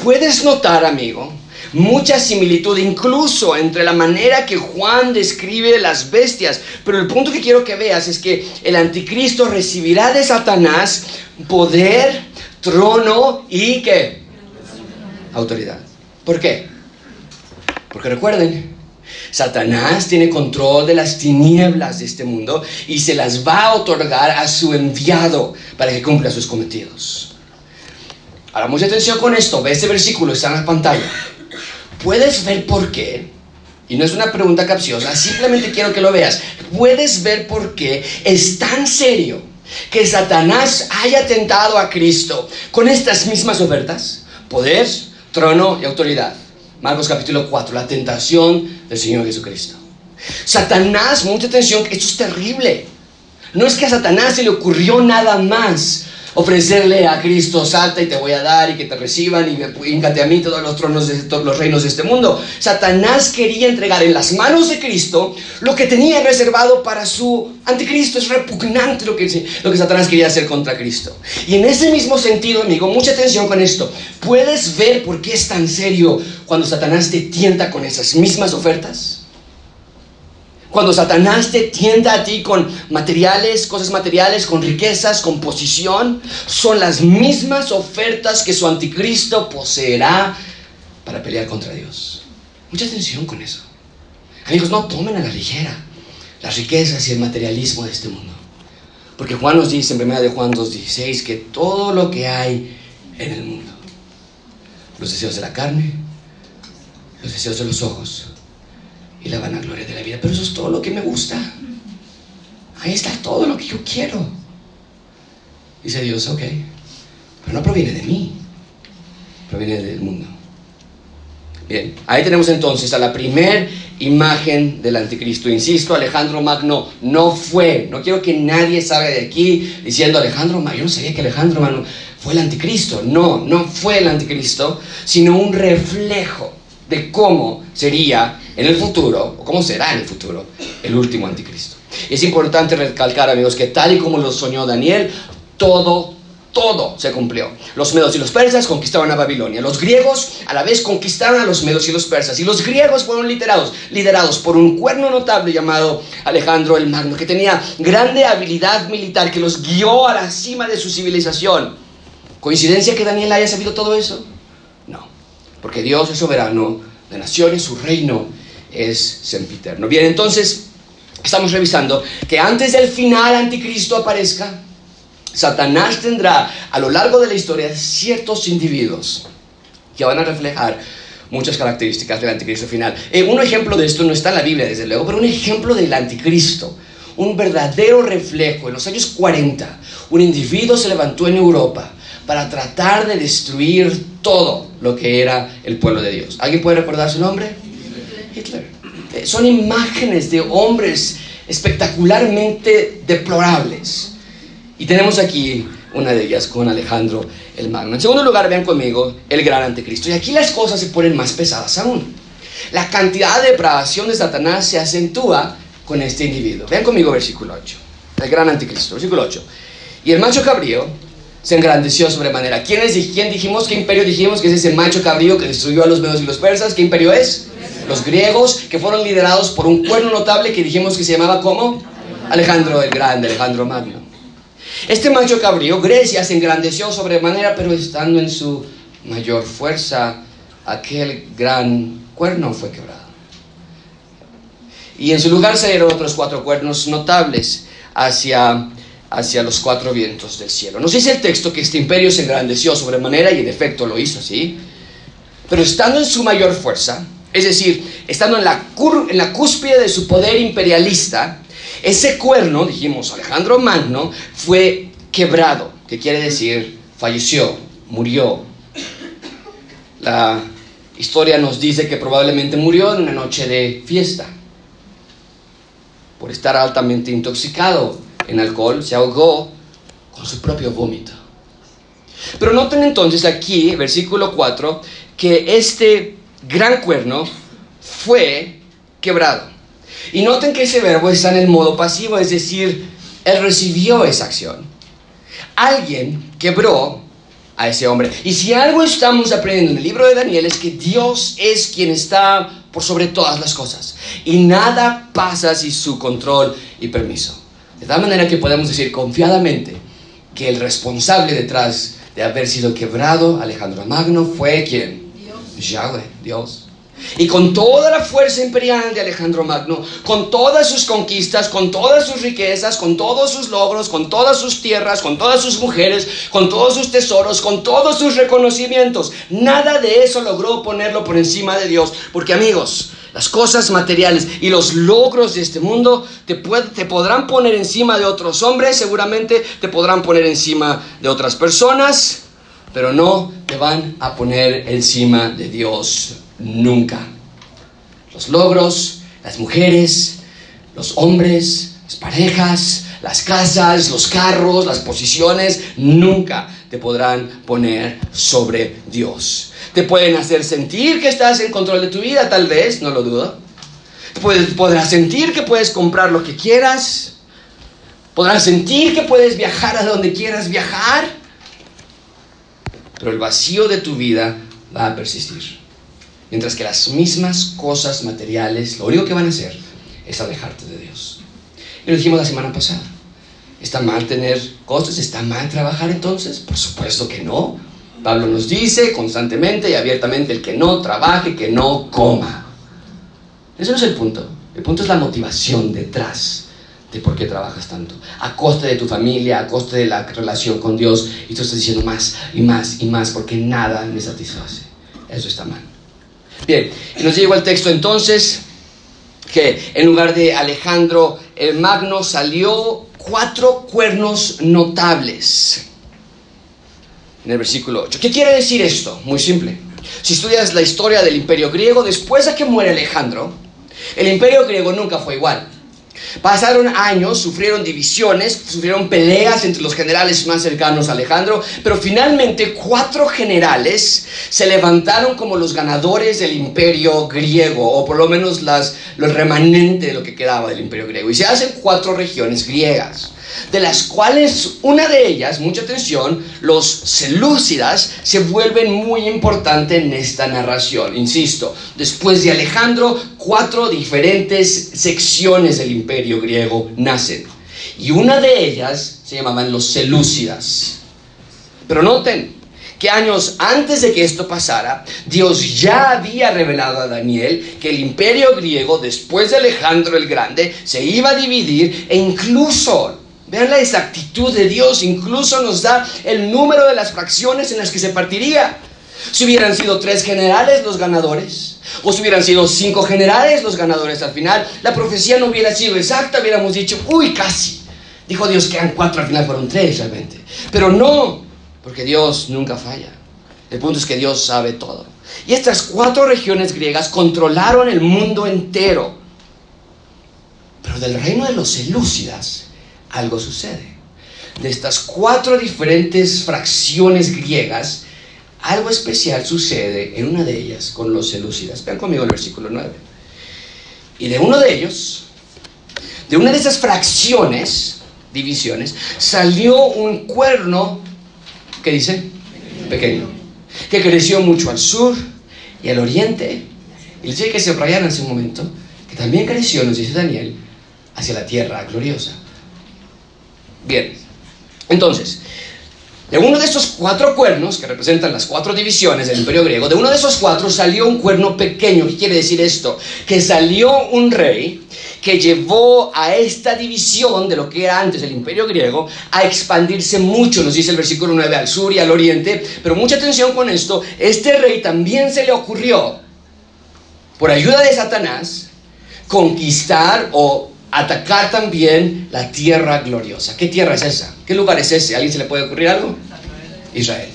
Puedes notar, amigo, mucha similitud incluso entre la manera que Juan describe las bestias. Pero el punto que quiero que veas es que el anticristo recibirá de Satanás poder, trono y qué? Autoridad. ¿Por qué? Porque recuerden, Satanás tiene control de las tinieblas de este mundo y se las va a otorgar a su enviado para que cumpla sus cometidos. Ahora, mucha atención con esto. Ve este versículo, está en la pantalla. ¿Puedes ver por qué? Y no es una pregunta capciosa, simplemente quiero que lo veas. ¿Puedes ver por qué es tan serio que Satanás haya tentado a Cristo con estas mismas ofertas? Poder, trono y autoridad. Marcos capítulo 4, la tentación del Señor Jesucristo. Satanás, mucha atención, esto es terrible. No es que a Satanás se le ocurrió nada más ofrecerle a Cristo, salta y te voy a dar y que te reciban y híncate a mí todos los tronos de todos los reinos de este mundo. Satanás quería entregar en las manos de Cristo lo que tenía reservado para su anticristo. Es repugnante lo que, lo que Satanás quería hacer contra Cristo. Y en ese mismo sentido, amigo, mucha atención con esto. ¿Puedes ver por qué es tan serio cuando Satanás te tienta con esas mismas ofertas? Cuando Satanás te tienda a ti con materiales, cosas materiales, con riquezas, con posición, son las mismas ofertas que su anticristo poseerá para pelear contra Dios. Mucha atención con eso. Amigos, no tomen a la ligera las riquezas y el materialismo de este mundo. Porque Juan nos dice en 1 de Juan 2.16 que todo lo que hay en el mundo, los deseos de la carne, los deseos de los ojos, y la vanagloria de la vida. Pero eso es todo lo que me gusta. Ahí está todo lo que yo quiero. Dice Dios, ok, pero no proviene de mí, proviene del mundo. Bien, ahí tenemos entonces a la primer imagen del anticristo. Insisto, Alejandro Magno no fue, no quiero que nadie salga de aquí diciendo Alejandro Magno, yo no sabía que Alejandro Magno fue el anticristo. No, no fue el anticristo, sino un reflejo de cómo sería en el futuro, o cómo será en el futuro, el último anticristo. es importante recalcar, amigos, que tal y como lo soñó Daniel, todo, todo se cumplió. Los medos y los persas conquistaron a Babilonia. Los griegos a la vez conquistaron a los medos y los persas. Y los griegos fueron liderados, liderados por un cuerno notable llamado Alejandro el Magno, que tenía grande habilidad militar, que los guió a la cima de su civilización. ¿Coincidencia que Daniel haya sabido todo eso? No, porque Dios es soberano de naciones, su reino es sempiterno. Bien, entonces estamos revisando que antes del final anticristo aparezca, Satanás tendrá a lo largo de la historia ciertos individuos que van a reflejar muchas características del anticristo final. Eh, un ejemplo de esto no está en la Biblia, desde luego, pero un ejemplo del anticristo, un verdadero reflejo. En los años 40, un individuo se levantó en Europa para tratar de destruir todo lo que era el pueblo de Dios. ¿Alguien puede recordar su nombre? Hitler. Eh, son imágenes de hombres espectacularmente deplorables. Y tenemos aquí una de ellas con Alejandro el Magno. En segundo lugar, vean conmigo el gran anticristo. Y aquí las cosas se ponen más pesadas aún. La cantidad de depravación de Satanás se acentúa con este individuo. Vean conmigo versículo 8. El gran anticristo, versículo 8. Y el macho cabrío se engrandeció sobremanera. ¿Quién, es, ¿Quién dijimos? ¿Qué imperio dijimos que es ese macho cabrío que destruyó a los medos y los persas? ¿Qué imperio es? Los griegos, que fueron liderados por un cuerno notable que dijimos que se llamaba ¿cómo? Alejandro el Grande, Alejandro Magno. Este macho cabrío, Grecia, se engrandeció sobremanera, pero estando en su mayor fuerza, aquel gran cuerno fue quebrado. Y en su lugar se dieron otros cuatro cuernos notables hacia hacia los cuatro vientos del cielo. Nos dice el texto que este imperio se engrandeció sobremanera y en efecto lo hizo así, pero estando en su mayor fuerza, es decir, estando en la, cúspide de su poder imperialista, ese cuerno, dijimos Alejandro Magno, fue quebrado, que quiere decir falleció, murió. La historia nos dice que probablemente murió en una noche de fiesta, por estar altamente intoxicado en alcohol, se ahogó con su propio vómito. Pero noten entonces aquí, versículo 4, que este gran cuerno fue quebrado. Y noten que ese verbo está en el modo pasivo, es decir, él recibió esa acción. Alguien quebró a ese hombre. Y si algo estamos aprendiendo en el libro de Daniel es que Dios es quien está por sobre todas las cosas. Y nada pasa sin su control y permiso. De tal manera que podemos decir confiadamente que el responsable detrás de haber sido quebrado, Alejandro Magno, fue quien? Yahweh, Dios. Y con toda la fuerza imperial de Alejandro Magno, con todas sus conquistas, con todas sus riquezas, con todos sus logros, con todas sus tierras, con todas sus mujeres, con todos sus tesoros, con todos sus reconocimientos, nada de eso logró ponerlo por encima de Dios. Porque amigos, las cosas materiales y los logros de este mundo te, te podrán poner encima de otros hombres, seguramente te podrán poner encima de otras personas, pero no te van a poner encima de Dios nunca. Los logros, las mujeres, los hombres, las parejas, las casas, los carros, las posiciones, nunca te podrán poner sobre Dios. Te pueden hacer sentir que estás en control de tu vida, tal vez, no lo dudo. Podrás sentir que puedes comprar lo que quieras. Podrás sentir que puedes viajar a donde quieras viajar. Pero el vacío de tu vida va a persistir. Mientras que las mismas cosas materiales, lo único que van a hacer es alejarte de Dios. Y lo dijimos la semana pasada. ¿Está mal tener cosas? ¿Está mal trabajar entonces? Por supuesto que no. Pablo nos dice constantemente y abiertamente el que no trabaje, que no coma. Ese no es el punto. El punto es la motivación detrás de por qué trabajas tanto. A costa de tu familia, a costa de la relación con Dios. Y tú estás diciendo más y más y más porque nada me satisface. Eso está mal. Bien, y nos llegó el texto entonces que en lugar de Alejandro el Magno salió cuatro cuernos notables en el versículo 8. ¿Qué quiere decir esto? Muy simple. Si estudias la historia del imperio griego, después de que muere Alejandro, el imperio griego nunca fue igual. Pasaron años, sufrieron divisiones, sufrieron peleas entre los generales más cercanos a Alejandro, pero finalmente cuatro generales se levantaron como los ganadores del imperio griego, o por lo menos las, los remanentes de lo que quedaba del imperio griego. Y se hacen cuatro regiones griegas de las cuales una de ellas, mucha atención, los selúcidas, se vuelven muy importantes en esta narración. Insisto, después de Alejandro, cuatro diferentes secciones del imperio griego nacen. Y una de ellas se llamaban los selúcidas. Pero noten, que años antes de que esto pasara, Dios ya había revelado a Daniel que el imperio griego, después de Alejandro el Grande, se iba a dividir e incluso Vean la exactitud de Dios, incluso nos da el número de las fracciones en las que se partiría. Si hubieran sido tres generales los ganadores, o si hubieran sido cinco generales los ganadores al final, la profecía no hubiera sido exacta, hubiéramos dicho, uy, casi. Dijo Dios que eran cuatro, al final fueron tres realmente. Pero no, porque Dios nunca falla. El punto es que Dios sabe todo. Y estas cuatro regiones griegas controlaron el mundo entero. Pero del reino de los Selúcidas algo sucede. De estas cuatro diferentes fracciones griegas, algo especial sucede en una de ellas con los Selúcidas. Vean conmigo el versículo 9. Y de uno de ellos, de una de esas fracciones, divisiones, salió un cuerno, ¿qué dice? Pequeño, que creció mucho al sur y al oriente. Y les dice que se rayaron en ese momento, que también creció, nos dice Daniel, hacia la tierra gloriosa. Bien, entonces, de uno de estos cuatro cuernos, que representan las cuatro divisiones del imperio griego, de uno de esos cuatro salió un cuerno pequeño. ¿Qué quiere decir esto? Que salió un rey que llevó a esta división de lo que era antes el imperio griego a expandirse mucho, nos dice el versículo 9, al sur y al oriente. Pero mucha atención con esto, este rey también se le ocurrió, por ayuda de Satanás, conquistar o atacar también la tierra gloriosa. ¿Qué tierra es esa? ¿Qué lugar es ese? ¿A alguien se le puede ocurrir algo? Israel.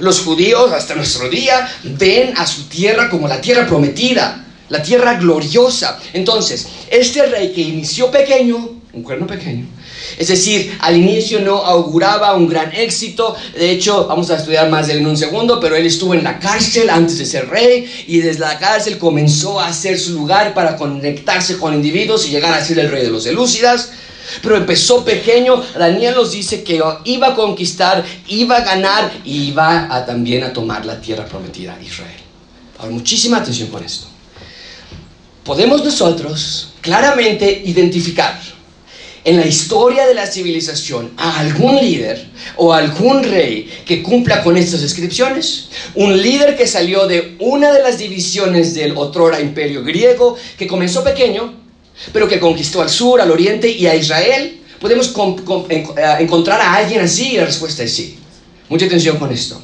Los judíos hasta nuestro día ven a su tierra como la tierra prometida, la tierra gloriosa. Entonces, este rey que inició pequeño, un cuerno pequeño, es decir, al inicio no auguraba un gran éxito. De hecho, vamos a estudiar más de él en un segundo, pero él estuvo en la cárcel antes de ser rey y desde la cárcel comenzó a hacer su lugar para conectarse con individuos y llegar a ser el rey de los Elúcidas. Pero empezó pequeño, Daniel nos dice que iba a conquistar, iba a ganar y iba a, también a tomar la tierra prometida a Israel. Ahora, muchísima atención con esto. Podemos nosotros claramente identificar en la historia de la civilización a algún líder o algún rey que cumpla con estas descripciones. Un líder que salió de una de las divisiones del otrora imperio griego, que comenzó pequeño, pero que conquistó al sur, al oriente y a Israel. ¿Podemos eh, encontrar a alguien así? Y la respuesta es sí. Mucha atención con esto.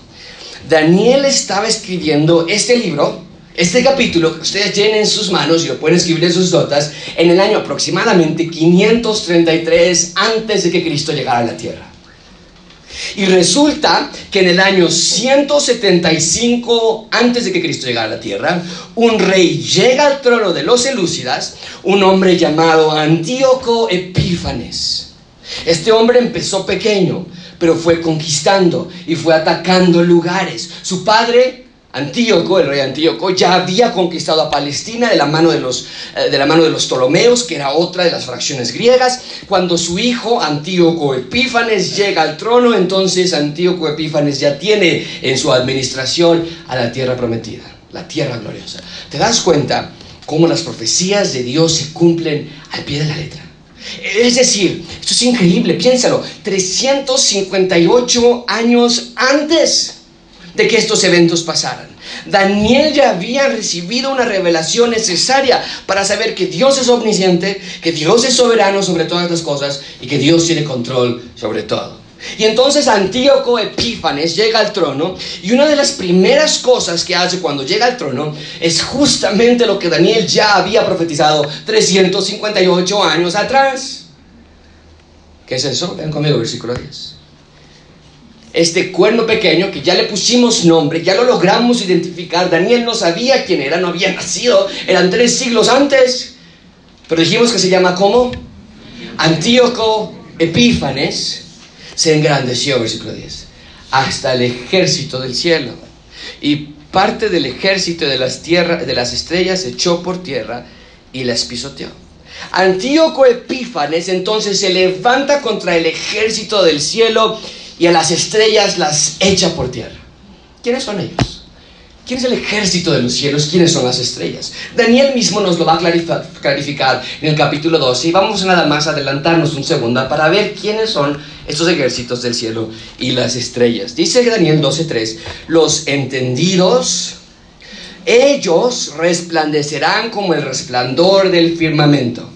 Daniel estaba escribiendo este libro este capítulo que ustedes tienen en sus manos y lo pueden escribir en sus notas en el año aproximadamente 533 antes de que Cristo llegara a la tierra. Y resulta que en el año 175 antes de que Cristo llegara a la tierra, un rey llega al trono de los Elúcidas, un hombre llamado Antíoco Epífanes. Este hombre empezó pequeño, pero fue conquistando y fue atacando lugares. Su padre Antíoco, el rey Antíoco, ya había conquistado a Palestina de la, mano de, los, eh, de la mano de los Ptolomeos, que era otra de las fracciones griegas. Cuando su hijo Antíoco Epífanes llega al trono, entonces Antíoco Epífanes ya tiene en su administración a la tierra prometida, la tierra gloriosa. ¿Te das cuenta cómo las profecías de Dios se cumplen al pie de la letra? Es decir, esto es increíble, piénsalo, 358 años antes de que estos eventos pasaran. Daniel ya había recibido una revelación necesaria para saber que Dios es omnisciente, que Dios es soberano sobre todas las cosas y que Dios tiene control sobre todo. Y entonces Antíoco Epífanes llega al trono y una de las primeras cosas que hace cuando llega al trono es justamente lo que Daniel ya había profetizado 358 años atrás. ¿Qué es eso? Ven conmigo, versículo 10 este cuerno pequeño que ya le pusimos nombre, ya lo logramos identificar. Daniel no sabía quién era, no había nacido, eran tres siglos antes. Pero dijimos que se llama ¿cómo? Antíoco Epífanes se engrandeció, versículo 10, hasta el ejército del cielo. Y parte del ejército de las, tierras, de las estrellas se echó por tierra y las pisoteó. Antíoco Epífanes entonces se levanta contra el ejército del cielo y a las estrellas las echa por tierra. ¿Quiénes son ellos? ¿Quién es el ejército de los cielos? ¿Quiénes son las estrellas? Daniel mismo nos lo va a clarificar en el capítulo 12 y vamos nada más adelantarnos un segundo para ver quiénes son estos ejércitos del cielo y las estrellas. Dice Daniel 12.3, los entendidos, ellos resplandecerán como el resplandor del firmamento.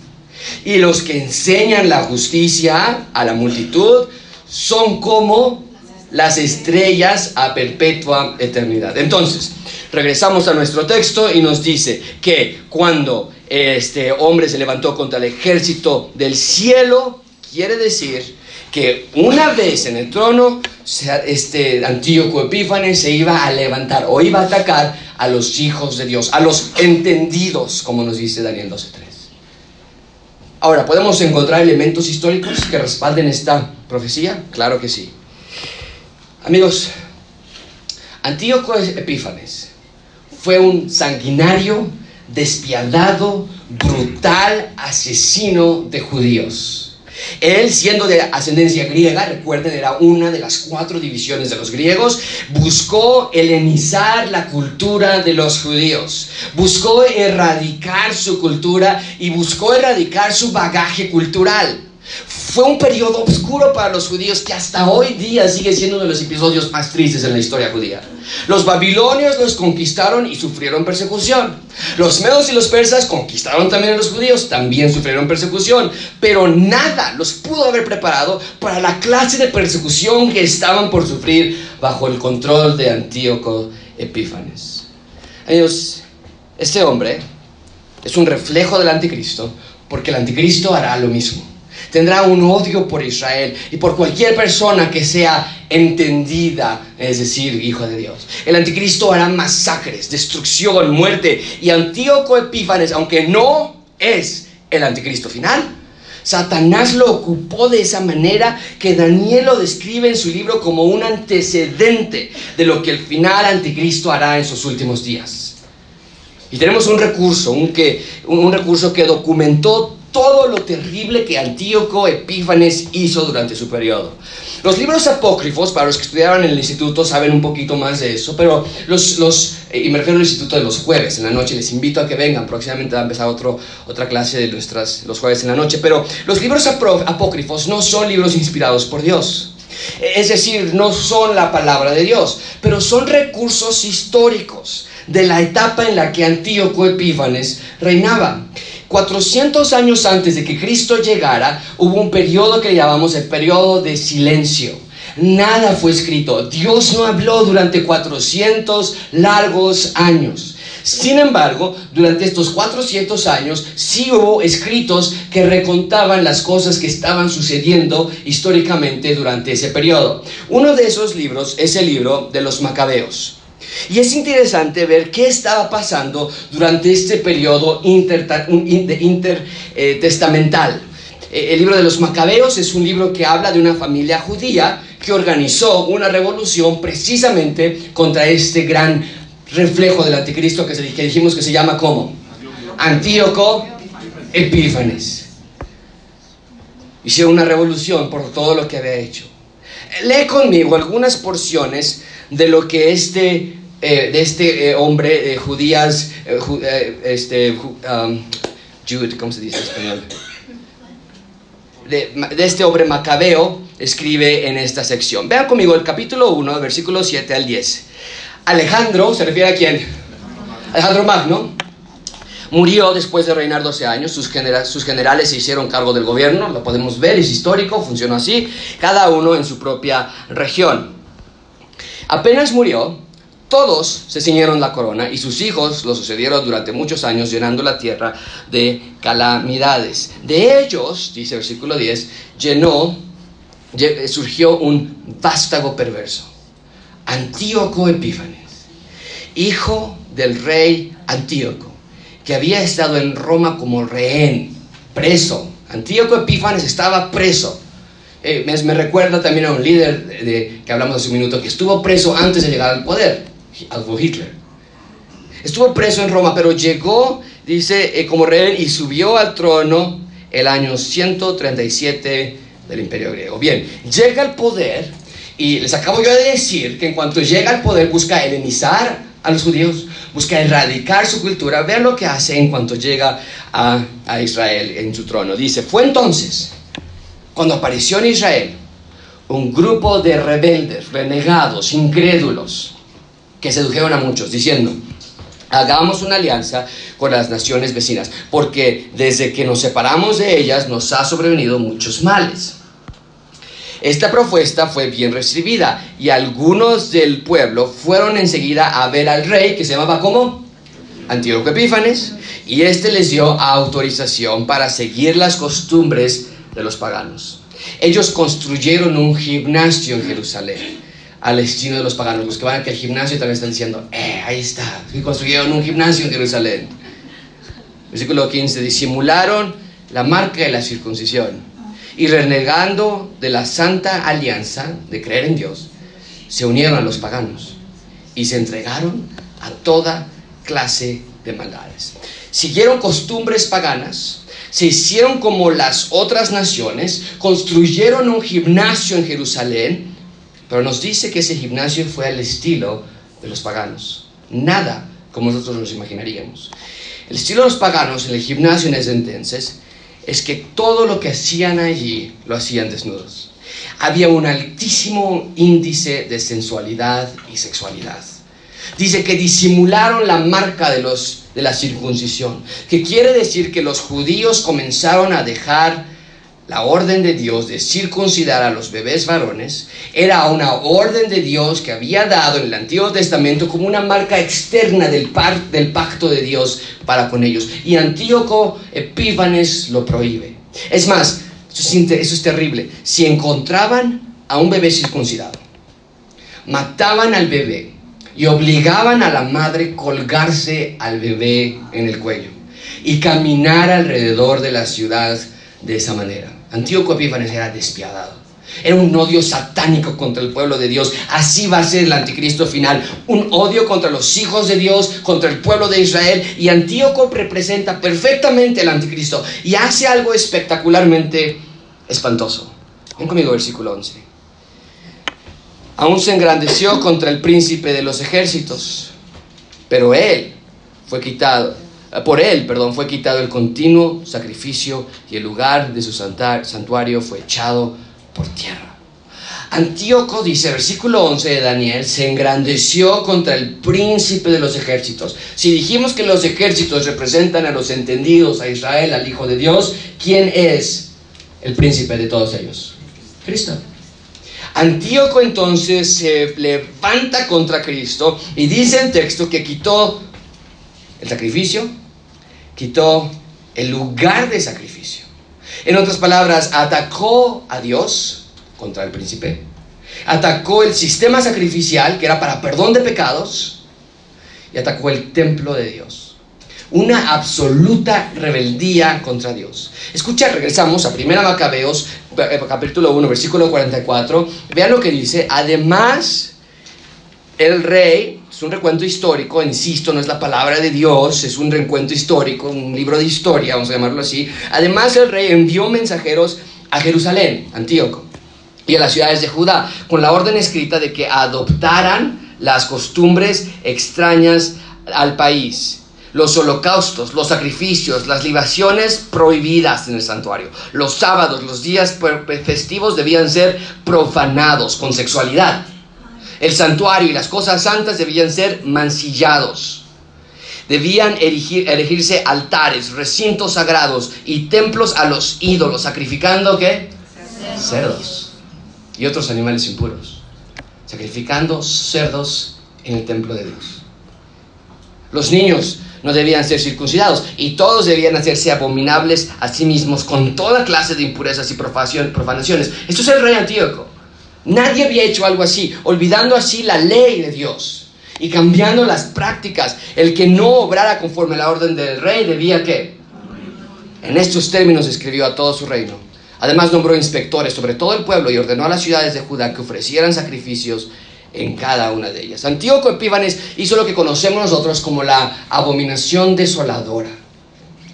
Y los que enseñan la justicia a la multitud son como las estrellas a perpetua eternidad. Entonces, regresamos a nuestro texto y nos dice que cuando este hombre se levantó contra el ejército del cielo, quiere decir que una vez en el trono, este Antíoco Epífanes se iba a levantar o iba a atacar a los hijos de Dios, a los entendidos, como nos dice Daniel 12.3. Ahora, ¿podemos encontrar elementos históricos que respalden esta profecía? Claro que sí. Amigos, Antíoco Epífanes fue un sanguinario, despiadado, brutal asesino de judíos. Él, siendo de ascendencia griega, recuerden, era una de las cuatro divisiones de los griegos, buscó helenizar la cultura de los judíos, buscó erradicar su cultura y buscó erradicar su bagaje cultural. Fue un periodo oscuro para los judíos que hasta hoy día sigue siendo uno de los episodios más tristes en la historia judía. Los babilonios los conquistaron y sufrieron persecución. Los medos y los persas conquistaron también a los judíos, también sufrieron persecución. Pero nada los pudo haber preparado para la clase de persecución que estaban por sufrir bajo el control de Antíoco Epífanes. Ellos, este hombre es un reflejo del anticristo porque el anticristo hará lo mismo tendrá un odio por Israel y por cualquier persona que sea entendida, es decir, hijo de Dios. El anticristo hará masacres, destrucción, muerte y Antíoco Epífanes, aunque no es el anticristo final, Satanás lo ocupó de esa manera que Daniel lo describe en su libro como un antecedente de lo que el final anticristo hará en sus últimos días. Y tenemos un recurso, un, que, un recurso que documentó todo lo terrible que Antíoco Epífanes hizo durante su periodo. Los libros apócrifos, para los que estudiaron en el instituto, saben un poquito más de eso, pero los, los eh, y me refiero al instituto de los jueves en la noche, les invito a que vengan, próximamente va a empezar otro, otra clase de nuestras, los jueves en la noche, pero los libros apócrifos no son libros inspirados por Dios. Es decir, no son la palabra de Dios, pero son recursos históricos de la etapa en la que Antíoco Epífanes reinaba. 400 años antes de que Cristo llegara, hubo un periodo que llamamos el periodo de silencio. Nada fue escrito. Dios no habló durante 400 largos años. Sin embargo, durante estos 400 años sí hubo escritos que recontaban las cosas que estaban sucediendo históricamente durante ese periodo. Uno de esos libros es el libro de los Macabeos. Y es interesante ver qué estaba pasando durante este periodo intertestamental. Eh, el libro de los Macabeos es un libro que habla de una familia judía que organizó una revolución precisamente contra este gran reflejo del anticristo que, que dijimos que se llama como Antíoco Epífanes. Hicieron una revolución por todo lo que había hecho. Lee conmigo algunas porciones de lo que este, eh, de este eh, hombre de judías, eh, este, um, Jude, ¿cómo se dice en español? De, de, este hombre macabeo escribe en esta sección. Vean conmigo el capítulo 1, versículo 7 al 10. Alejandro, ¿se refiere a quién? Alejandro Magno. Murió después de reinar 12 años, sus, sus, generales se hicieron cargo del gobierno, lo podemos ver, es histórico, funciona así, cada uno en su propia región. Apenas murió, todos se ciñeron la corona y sus hijos lo sucedieron durante muchos años llenando la tierra de calamidades. De ellos, dice el versículo 10, llenó, surgió un vástago perverso. Antíoco Epífanes, hijo del rey Antíoco, que había estado en Roma como rehén, preso. Antíoco Epífanes estaba preso eh, me, recuerda también a un líder de, que hablamos hace un minuto que estuvo preso antes de llegar al poder, Adolf Hitler. Estuvo preso en Roma, pero llegó, dice, eh, como rey y subió al trono el año 137 del imperio griego. Bien, llega al poder y les acabo yo de decir que en cuanto llega al poder busca helenizar a los judíos, busca erradicar su cultura. Vean lo que hace en cuanto llega a, a Israel en su trono. Dice, fue entonces cuando apareció en Israel un grupo de rebeldes, renegados, incrédulos, que sedujeron a muchos, diciendo, hagamos una alianza con las naciones vecinas, porque desde que nos separamos de ellas nos ha sobrevenido muchos males. Esta propuesta fue bien recibida y algunos del pueblo fueron enseguida a ver al rey que se llamaba como Antíoco Epífanes y este les dio autorización para seguir las costumbres de los paganos. Ellos construyeron un gimnasio en Jerusalén al estilo de los paganos. Los que van al gimnasio también están diciendo, eh, ahí está, y construyeron un gimnasio en Jerusalén. Versículo 15, disimularon la marca de la circuncisión y renegando de la santa alianza de creer en Dios, se unieron a los paganos y se entregaron a toda clase de maldades. Siguieron costumbres paganas, se hicieron como las otras naciones, construyeron un gimnasio en Jerusalén, pero nos dice que ese gimnasio fue al estilo de los paganos. Nada como nosotros nos imaginaríamos. El estilo de los paganos en el gimnasio en ese entonces es que todo lo que hacían allí lo hacían desnudos. Había un altísimo índice de sensualidad y sexualidad. Dice que disimularon la marca de, los, de la circuncisión, que quiere decir que los judíos comenzaron a dejar la orden de Dios de circuncidar a los bebés varones era una orden de Dios que había dado en el Antiguo Testamento como una marca externa del, del pacto de Dios para con ellos. Y Antíoco Epífanes lo prohíbe. Es más, eso es, eso es terrible. Si encontraban a un bebé circuncidado, mataban al bebé y obligaban a la madre colgarse al bebé en el cuello y caminar alrededor de la ciudad de esa manera. Antíoco Epífanes era despiadado. Era un odio satánico contra el pueblo de Dios. Así va a ser el anticristo final. Un odio contra los hijos de Dios, contra el pueblo de Israel. Y Antíoco representa perfectamente el anticristo. Y hace algo espectacularmente espantoso. Ven conmigo, versículo 11. Aún se engrandeció contra el príncipe de los ejércitos. Pero él fue quitado eh, por él, perdón, fue quitado el continuo sacrificio y el lugar de su santuario fue echado por tierra. Antíoco dice, versículo 11 de Daniel, se engrandeció contra el príncipe de los ejércitos. Si dijimos que los ejércitos representan a los entendidos, a Israel, al Hijo de Dios, ¿quién es el príncipe de todos ellos? Cristo. Antíoco entonces se levanta contra Cristo y dice en texto que quitó el sacrificio, quitó el lugar de sacrificio. En otras palabras, atacó a Dios contra el príncipe, atacó el sistema sacrificial que era para perdón de pecados y atacó el templo de Dios. Una absoluta rebeldía contra Dios. Escucha, regresamos a 1 Macabeos, eh, capítulo 1, versículo 44. Vean lo que dice. Además, el rey es un recuento histórico, insisto, no es la palabra de Dios, es un recuento histórico, un libro de historia, vamos a llamarlo así. Además, el rey envió mensajeros a Jerusalén, Antíoco, y a las ciudades de Judá, con la orden escrita de que adoptaran las costumbres extrañas al país. Los holocaustos, los sacrificios, las libaciones prohibidas en el santuario. Los sábados, los días festivos debían ser profanados con sexualidad el santuario y las cosas santas debían ser mancillados. Debían erigir, erigirse altares, recintos sagrados y templos a los ídolos, sacrificando qué? Cerdos y otros animales impuros. Sacrificando cerdos en el templo de Dios. Los niños no debían ser circuncidados y todos debían hacerse abominables a sí mismos con toda clase de impurezas y profanaciones. Esto es el rey Antíoco. Nadie había hecho algo así, olvidando así la ley de Dios y cambiando las prácticas. El que no obrara conforme a la orden del rey debía que, en estos términos escribió a todo su reino. Además nombró inspectores sobre todo el pueblo y ordenó a las ciudades de Judá que ofrecieran sacrificios en cada una de ellas. Antíoco Epífanes hizo lo que conocemos nosotros como la abominación desoladora,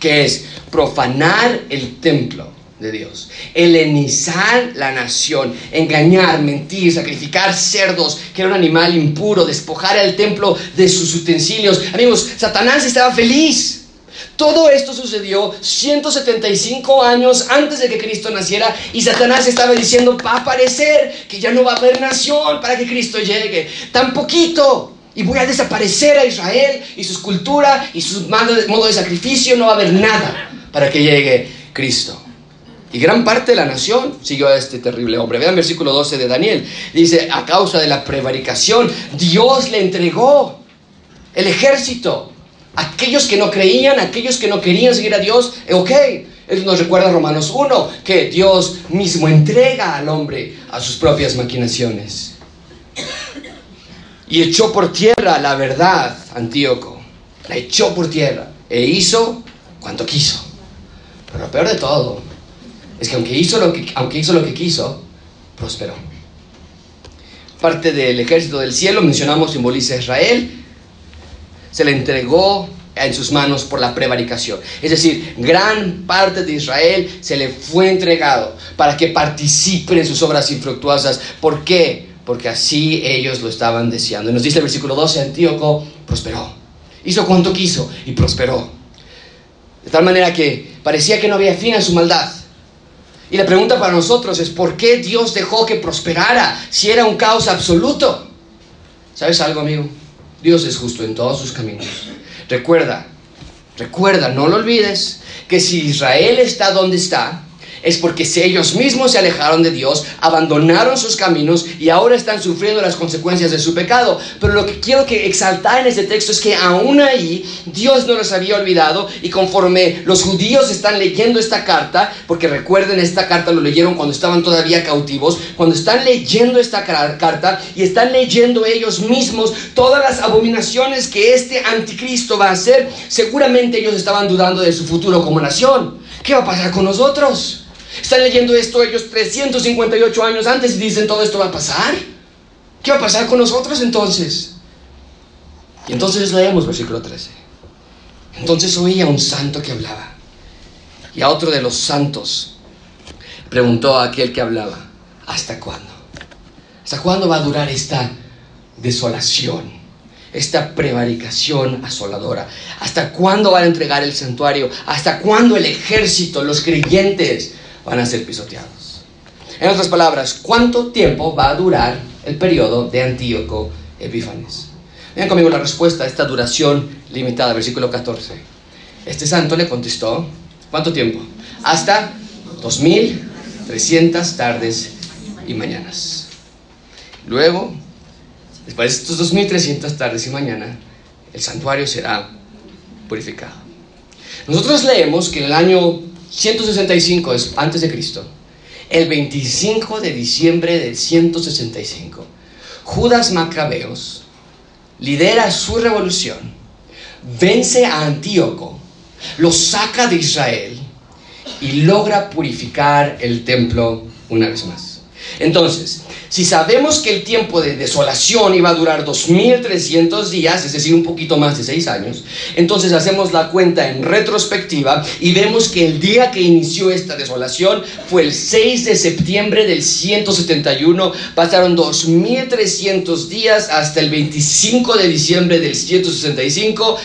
que es profanar el templo de Dios. Helenizar la nación, engañar, mentir, sacrificar cerdos, que era un animal impuro, despojar al templo de sus utensilios. Amigos, Satanás estaba feliz. Todo esto sucedió 175 años antes de que Cristo naciera y Satanás estaba diciendo, va a aparecer que ya no va a haber nación para que Cristo llegue. Tan poquito. Y voy a desaparecer a Israel y su cultura y su modo de sacrificio. No va a haber nada para que llegue Cristo. Y gran parte de la nación siguió a este terrible hombre. Vean versículo 12 de Daniel. Dice, a causa de la prevaricación, Dios le entregó el ejército. Aquellos que no creían, aquellos que no querían seguir a Dios, eh, ok, Él nos recuerda Romanos 1, que Dios mismo entrega al hombre a sus propias maquinaciones. Y echó por tierra la verdad, Antíoco. La echó por tierra e hizo cuanto quiso. Pero lo peor de todo es que aunque hizo lo que, aunque hizo lo que quiso, prosperó. Parte del ejército del cielo, mencionamos, simboliza a Israel. Se le entregó en sus manos por la prevaricación. Es decir, gran parte de Israel se le fue entregado para que participe en sus obras infructuosas. ¿Por qué? Porque así ellos lo estaban deseando. Y nos dice el versículo 12, Antíoco prosperó. Hizo cuanto quiso y prosperó. De tal manera que parecía que no había fin a su maldad. Y la pregunta para nosotros es, ¿por qué Dios dejó que prosperara si era un caos absoluto? ¿Sabes algo, amigo? Dios es justo en todos sus caminos. Recuerda, recuerda, no lo olvides, que si Israel está donde está, es porque ellos mismos se alejaron de Dios, abandonaron sus caminos y ahora están sufriendo las consecuencias de su pecado. Pero lo que quiero que exaltar en este texto es que aún ahí Dios no los había olvidado y conforme los judíos están leyendo esta carta, porque recuerden esta carta lo leyeron cuando estaban todavía cautivos, cuando están leyendo esta carta y están leyendo ellos mismos todas las abominaciones que este anticristo va a hacer, seguramente ellos estaban dudando de su futuro como nación. ¿Qué va a pasar con nosotros? Están leyendo esto ellos 358 años antes y dicen todo esto va a pasar. ¿Qué va a pasar con nosotros entonces? Y entonces leemos versículo 13. Entonces oía un santo que hablaba. Y a otro de los santos preguntó a aquel que hablaba, ¿hasta cuándo? ¿Hasta cuándo va a durar esta desolación? Esta prevaricación asoladora. ¿Hasta cuándo van a entregar el santuario? ¿Hasta cuándo el ejército, los creyentes, van a ser pisoteados. En otras palabras, ¿cuánto tiempo va a durar el periodo de Antíoco Epífanes? Vean conmigo la respuesta a esta duración limitada, versículo 14. Este santo le contestó, ¿cuánto tiempo? Hasta 2300 tardes y mañanas. Luego, después de estos 2300 tardes y mañanas, el santuario será purificado. Nosotros leemos que en el año 165 es antes de Cristo. El 25 de diciembre del 165, Judas Macabeos lidera su revolución, vence a Antíoco, lo saca de Israel y logra purificar el templo una vez más. Entonces, si sabemos que el tiempo de desolación iba a durar 2300 días, es decir, un poquito más de 6 años, entonces hacemos la cuenta en retrospectiva y vemos que el día que inició esta desolación fue el 6 de septiembre del 171, pasaron 2300 días hasta el 25 de diciembre del 165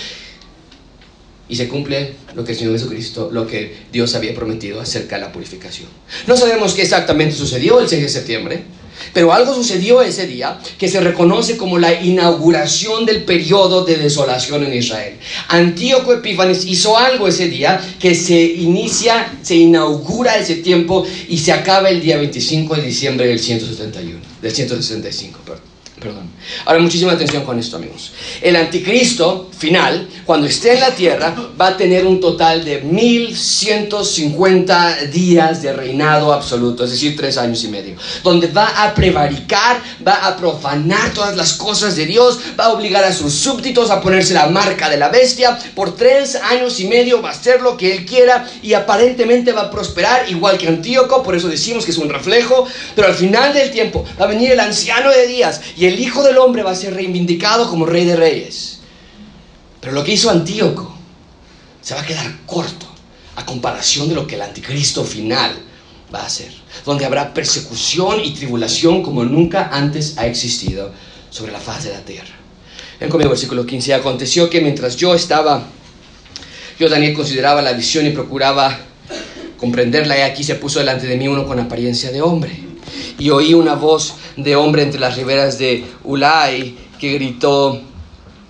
y se cumple lo que el Señor Jesucristo, lo que Dios había prometido acerca de la purificación. No sabemos qué exactamente sucedió el 6 de septiembre, pero algo sucedió ese día que se reconoce como la inauguración del periodo de desolación en Israel. Antíoco Epífanes hizo algo ese día que se inicia, se inaugura ese tiempo y se acaba el día 25 de diciembre del 171, del 165, perdón. Perdón. Ahora, muchísima atención con esto, amigos. El anticristo final, cuando esté en la tierra, va a tener un total de 1150 días de reinado absoluto, es decir, tres años y medio, donde va a prevaricar, va a profanar todas las cosas de Dios, va a obligar a sus súbditos a ponerse la marca de la bestia. Por tres años y medio va a hacer lo que él quiera y aparentemente va a prosperar, igual que Antíoco, por eso decimos que es un reflejo, pero al final del tiempo va a venir el anciano de días y el Hijo del Hombre va a ser reivindicado como Rey de Reyes. Pero lo que hizo Antíoco se va a quedar corto a comparación de lo que el anticristo final va a hacer, donde habrá persecución y tribulación como nunca antes ha existido sobre la faz de la tierra. Ven conmigo, versículo 15. Aconteció que mientras yo estaba, yo Daniel consideraba la visión y procuraba comprenderla, y aquí se puso delante de mí uno con apariencia de hombre y oí una voz de hombre entre las riberas de Ulai que gritó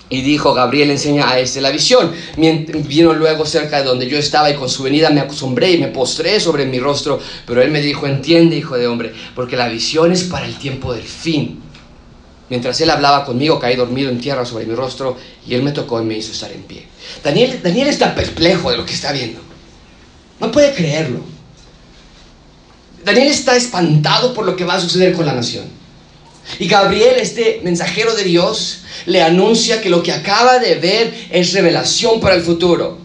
y dijo, Gabriel enseña a este la visión. Vino luego cerca de donde yo estaba y con su venida me asombré y me postré sobre mi rostro, pero él me dijo, entiende, hijo de hombre, porque la visión es para el tiempo del fin. Mientras él hablaba conmigo, caí dormido en tierra sobre mi rostro y él me tocó y me hizo estar en pie. Daniel, Daniel está perplejo de lo que está viendo. No puede creerlo. Daniel está espantado por lo que va a suceder con la nación. Y Gabriel, este mensajero de Dios, le anuncia que lo que acaba de ver es revelación para el futuro.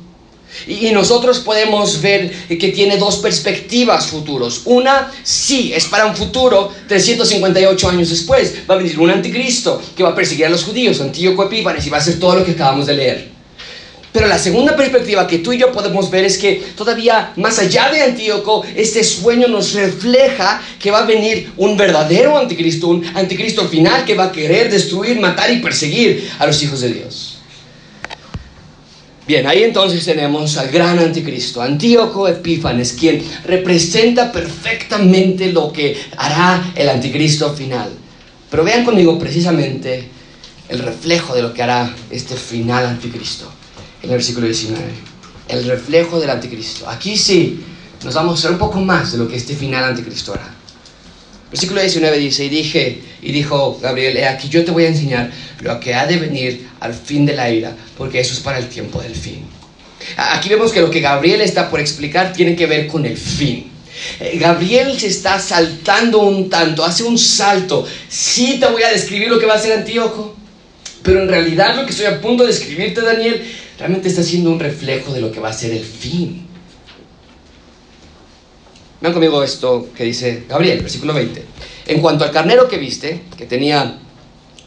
Y nosotros podemos ver que tiene dos perspectivas futuros. Una, sí, es para un futuro 358 años después. Va a venir un anticristo que va a perseguir a los judíos, Antíoco Epífanes, y va a hacer todo lo que acabamos de leer. Pero la segunda perspectiva que tú y yo podemos ver es que todavía más allá de Antíoco, este sueño nos refleja que va a venir un verdadero anticristo, un anticristo final que va a querer destruir, matar y perseguir a los hijos de Dios. Bien, ahí entonces tenemos al gran anticristo, Antíoco Epífanes, quien representa perfectamente lo que hará el anticristo final. Pero vean conmigo precisamente el reflejo de lo que hará este final anticristo el versículo 19. El reflejo del anticristo. Aquí sí nos vamos a ver un poco más de lo que este final anticristo hará. Versículo 19 dice, y dije, y dijo Gabriel, aquí yo te voy a enseñar lo que ha de venir al fin de la ira, porque eso es para el tiempo del fin. Aquí vemos que lo que Gabriel está por explicar tiene que ver con el fin. Eh, Gabriel se está saltando un tanto, hace un salto. Sí te voy a describir lo que va a ser Antíoco, pero en realidad lo que estoy a punto de escribirte, Daniel, realmente está siendo un reflejo de lo que va a ser el fin. Vean conmigo esto que dice Gabriel, versículo 20. En cuanto al carnero que viste, que tenía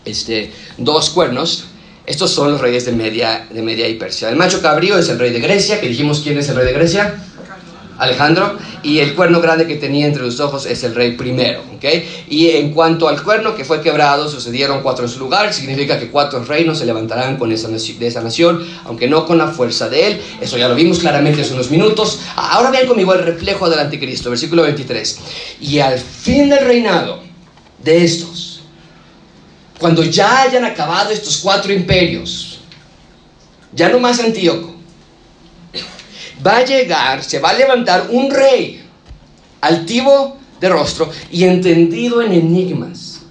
este, dos cuernos, estos son los reyes de Media, de Media y Persia. El macho cabrío es el rey de Grecia, que dijimos quién es el rey de Grecia. Alejandro, y el cuerno grande que tenía entre los ojos es el rey primero. ¿okay? Y en cuanto al cuerno que fue quebrado, sucedieron cuatro en su lugar, significa que cuatro reinos se levantarán con esa, de esa nación, aunque no con la fuerza de él. Eso ya lo vimos claramente hace unos minutos. Ahora vean conmigo el reflejo del anticristo, versículo 23. Y al fin del reinado de estos, cuando ya hayan acabado estos cuatro imperios, ya no más Antíoco, va a llegar, se va a levantar un rey altivo de rostro y entendido en enigmas.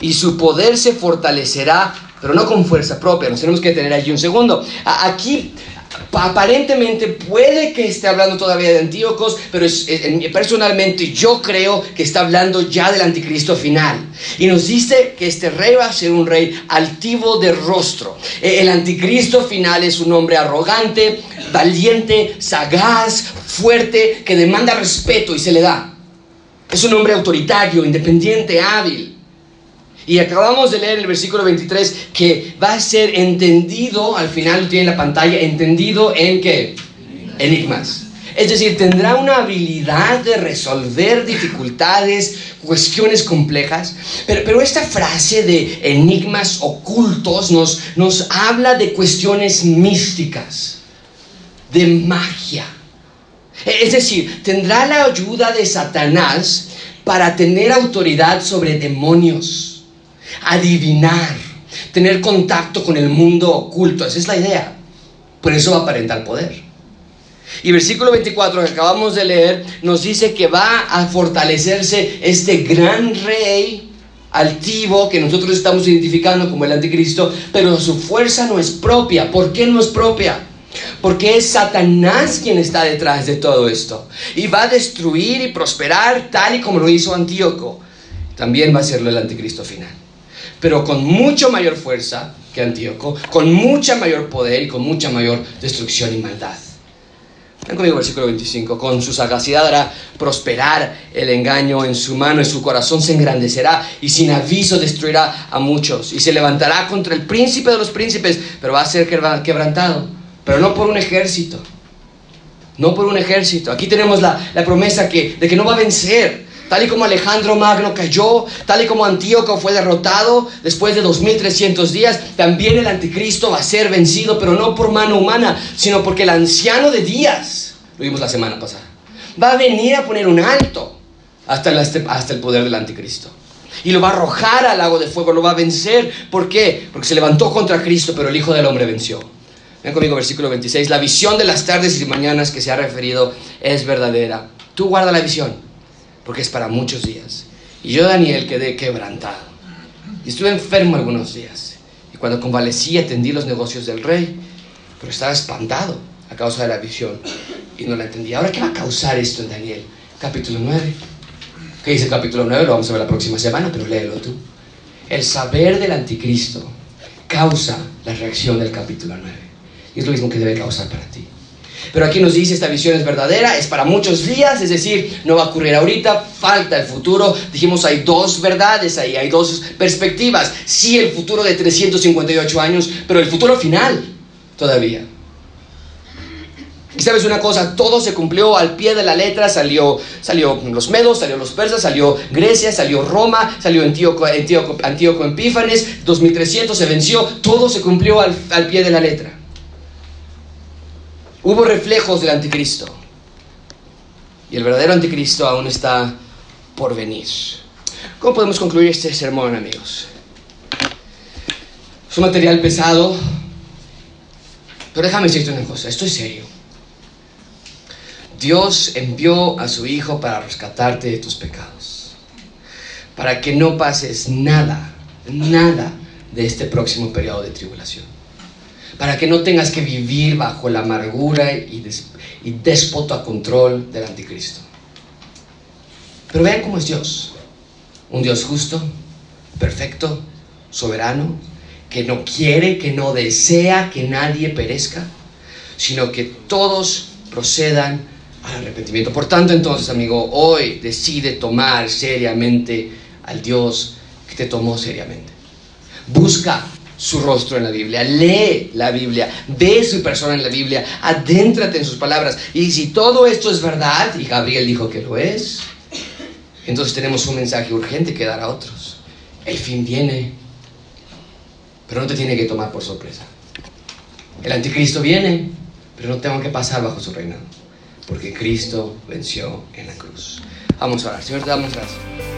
Y su poder se fortalecerá, pero no con fuerza propia. Nos tenemos que tener allí un segundo. Aquí aparentemente puede que esté hablando todavía de Antíocos, pero personalmente yo creo que está hablando ya del anticristo final. Y nos dice que este rey va a ser un rey altivo de rostro. E, el anticristo final es un hombre arrogante, valiente, sagaz, fuerte, que demanda respeto y se le da. Es un hombre autoritario, independiente, hábil. Y acabamos de leer el versículo 23 que va a ser entendido, al final lo tiene en la pantalla, entendido en qué? Enigmas. Es decir, tendrá una habilidad de resolver dificultades, cuestiones complejas. Pero, esta frase de enigmas ocultos nos habla de cuestiones místicas, de magia. Es decir, tendrá la ayuda de Satanás para tener autoridad sobre demonios adivinar, tener contacto con el mundo oculto. Esa es la idea. Por eso va a aparentar poder. Y versículo 24 que acabamos de leer nos dice que va a fortalecerse este gran rey altivo que nosotros estamos identificando como el anticristo, pero su fuerza no es propia. ¿Por qué no es propia? Porque es Satanás quien está detrás de todo esto. Y va a destruir y prosperar tal y como lo hizo Antíoco. También va a serlo el anticristo final pero con mucho mayor fuerza que Antíoco, con mucha mayor poder y con mucha mayor destrucción y maldad. Ven conmigo versículo 25. Con su sagacidad hará prosperar el engaño en su mano y su corazón se engrandecerá y sin aviso destruirá a muchos y se levantará contra el príncipe de los príncipes, pero va a ser quebrantado, pero no por un ejército. No por un ejército. Aquí tenemos la, la promesa de que no va a vencer, Tal y como Alejandro Magno cayó, tal y como Antíoco fue derrotado después de 2300 días, también el anticristo va a ser vencido, pero no por mano humana, sino porque el anciano de días, lo vimos la semana pasada, va a venir a poner un alto hasta el, hasta el poder del anticristo. Y lo va a arrojar al lago de fuego, lo va a vencer. ¿Por qué? Porque se levantó contra Cristo, pero el Hijo del Hombre venció. Ven conmigo, versículo 26. La visión de las tardes y mañanas que se ha referido es verdadera. Tú guarda la visión porque es para muchos días. Y yo, Daniel, quedé quebrantado. Y estuve enfermo algunos días. Y cuando convalecí atendí los negocios del rey, pero estaba espantado a causa de la visión. y no la entendía. Ahora, ¿qué va a causar esto en Daniel? Capítulo 9. ¿Qué dice el capítulo 9? Lo vamos a ver la próxima semana, pero léelo tú. El saber del anticristo causa la reacción del capítulo 9. Y es lo mismo que debe causar para ti. Pero aquí nos dice, esta visión es verdadera, es para muchos días, es decir, no va a ocurrir ahorita, falta el futuro. Dijimos, hay dos verdades ahí, hay dos perspectivas. Sí, el futuro de 358 años, pero el futuro final todavía. Y sabes una cosa, todo se cumplió al pie de la letra, salió, salió los medos, salió los persas, salió Grecia, salió Roma, salió Antíoco, Antíoco, Antíoco Epífanes, 2300 se venció, todo se cumplió al, al pie de la letra. Hubo reflejos del anticristo. Y el verdadero anticristo aún está por venir. ¿Cómo podemos concluir este sermón, amigos? Es un material pesado, pero déjame decirte una cosa, esto es serio. Dios envió a su Hijo para rescatarte de tus pecados, para que no pases nada, nada de este próximo periodo de tribulación para que no tengas que vivir bajo la amargura y, y déspota control del anticristo. Pero vean cómo es Dios. Un Dios justo, perfecto, soberano, que no quiere, que no desea que nadie perezca, sino que todos procedan al arrepentimiento. Por tanto, entonces, amigo, hoy decide tomar seriamente al Dios que te tomó seriamente. Busca su rostro en la Biblia, lee la Biblia, ve su persona en la Biblia, adéntrate en sus palabras. Y si todo esto es verdad, y Gabriel dijo que lo es, entonces tenemos un mensaje urgente que dar a otros. El fin viene, pero no te tiene que tomar por sorpresa. El anticristo viene, pero no tengo que pasar bajo su reinado, porque Cristo venció en la cruz. Vamos a orar. Señor, te damos gracias.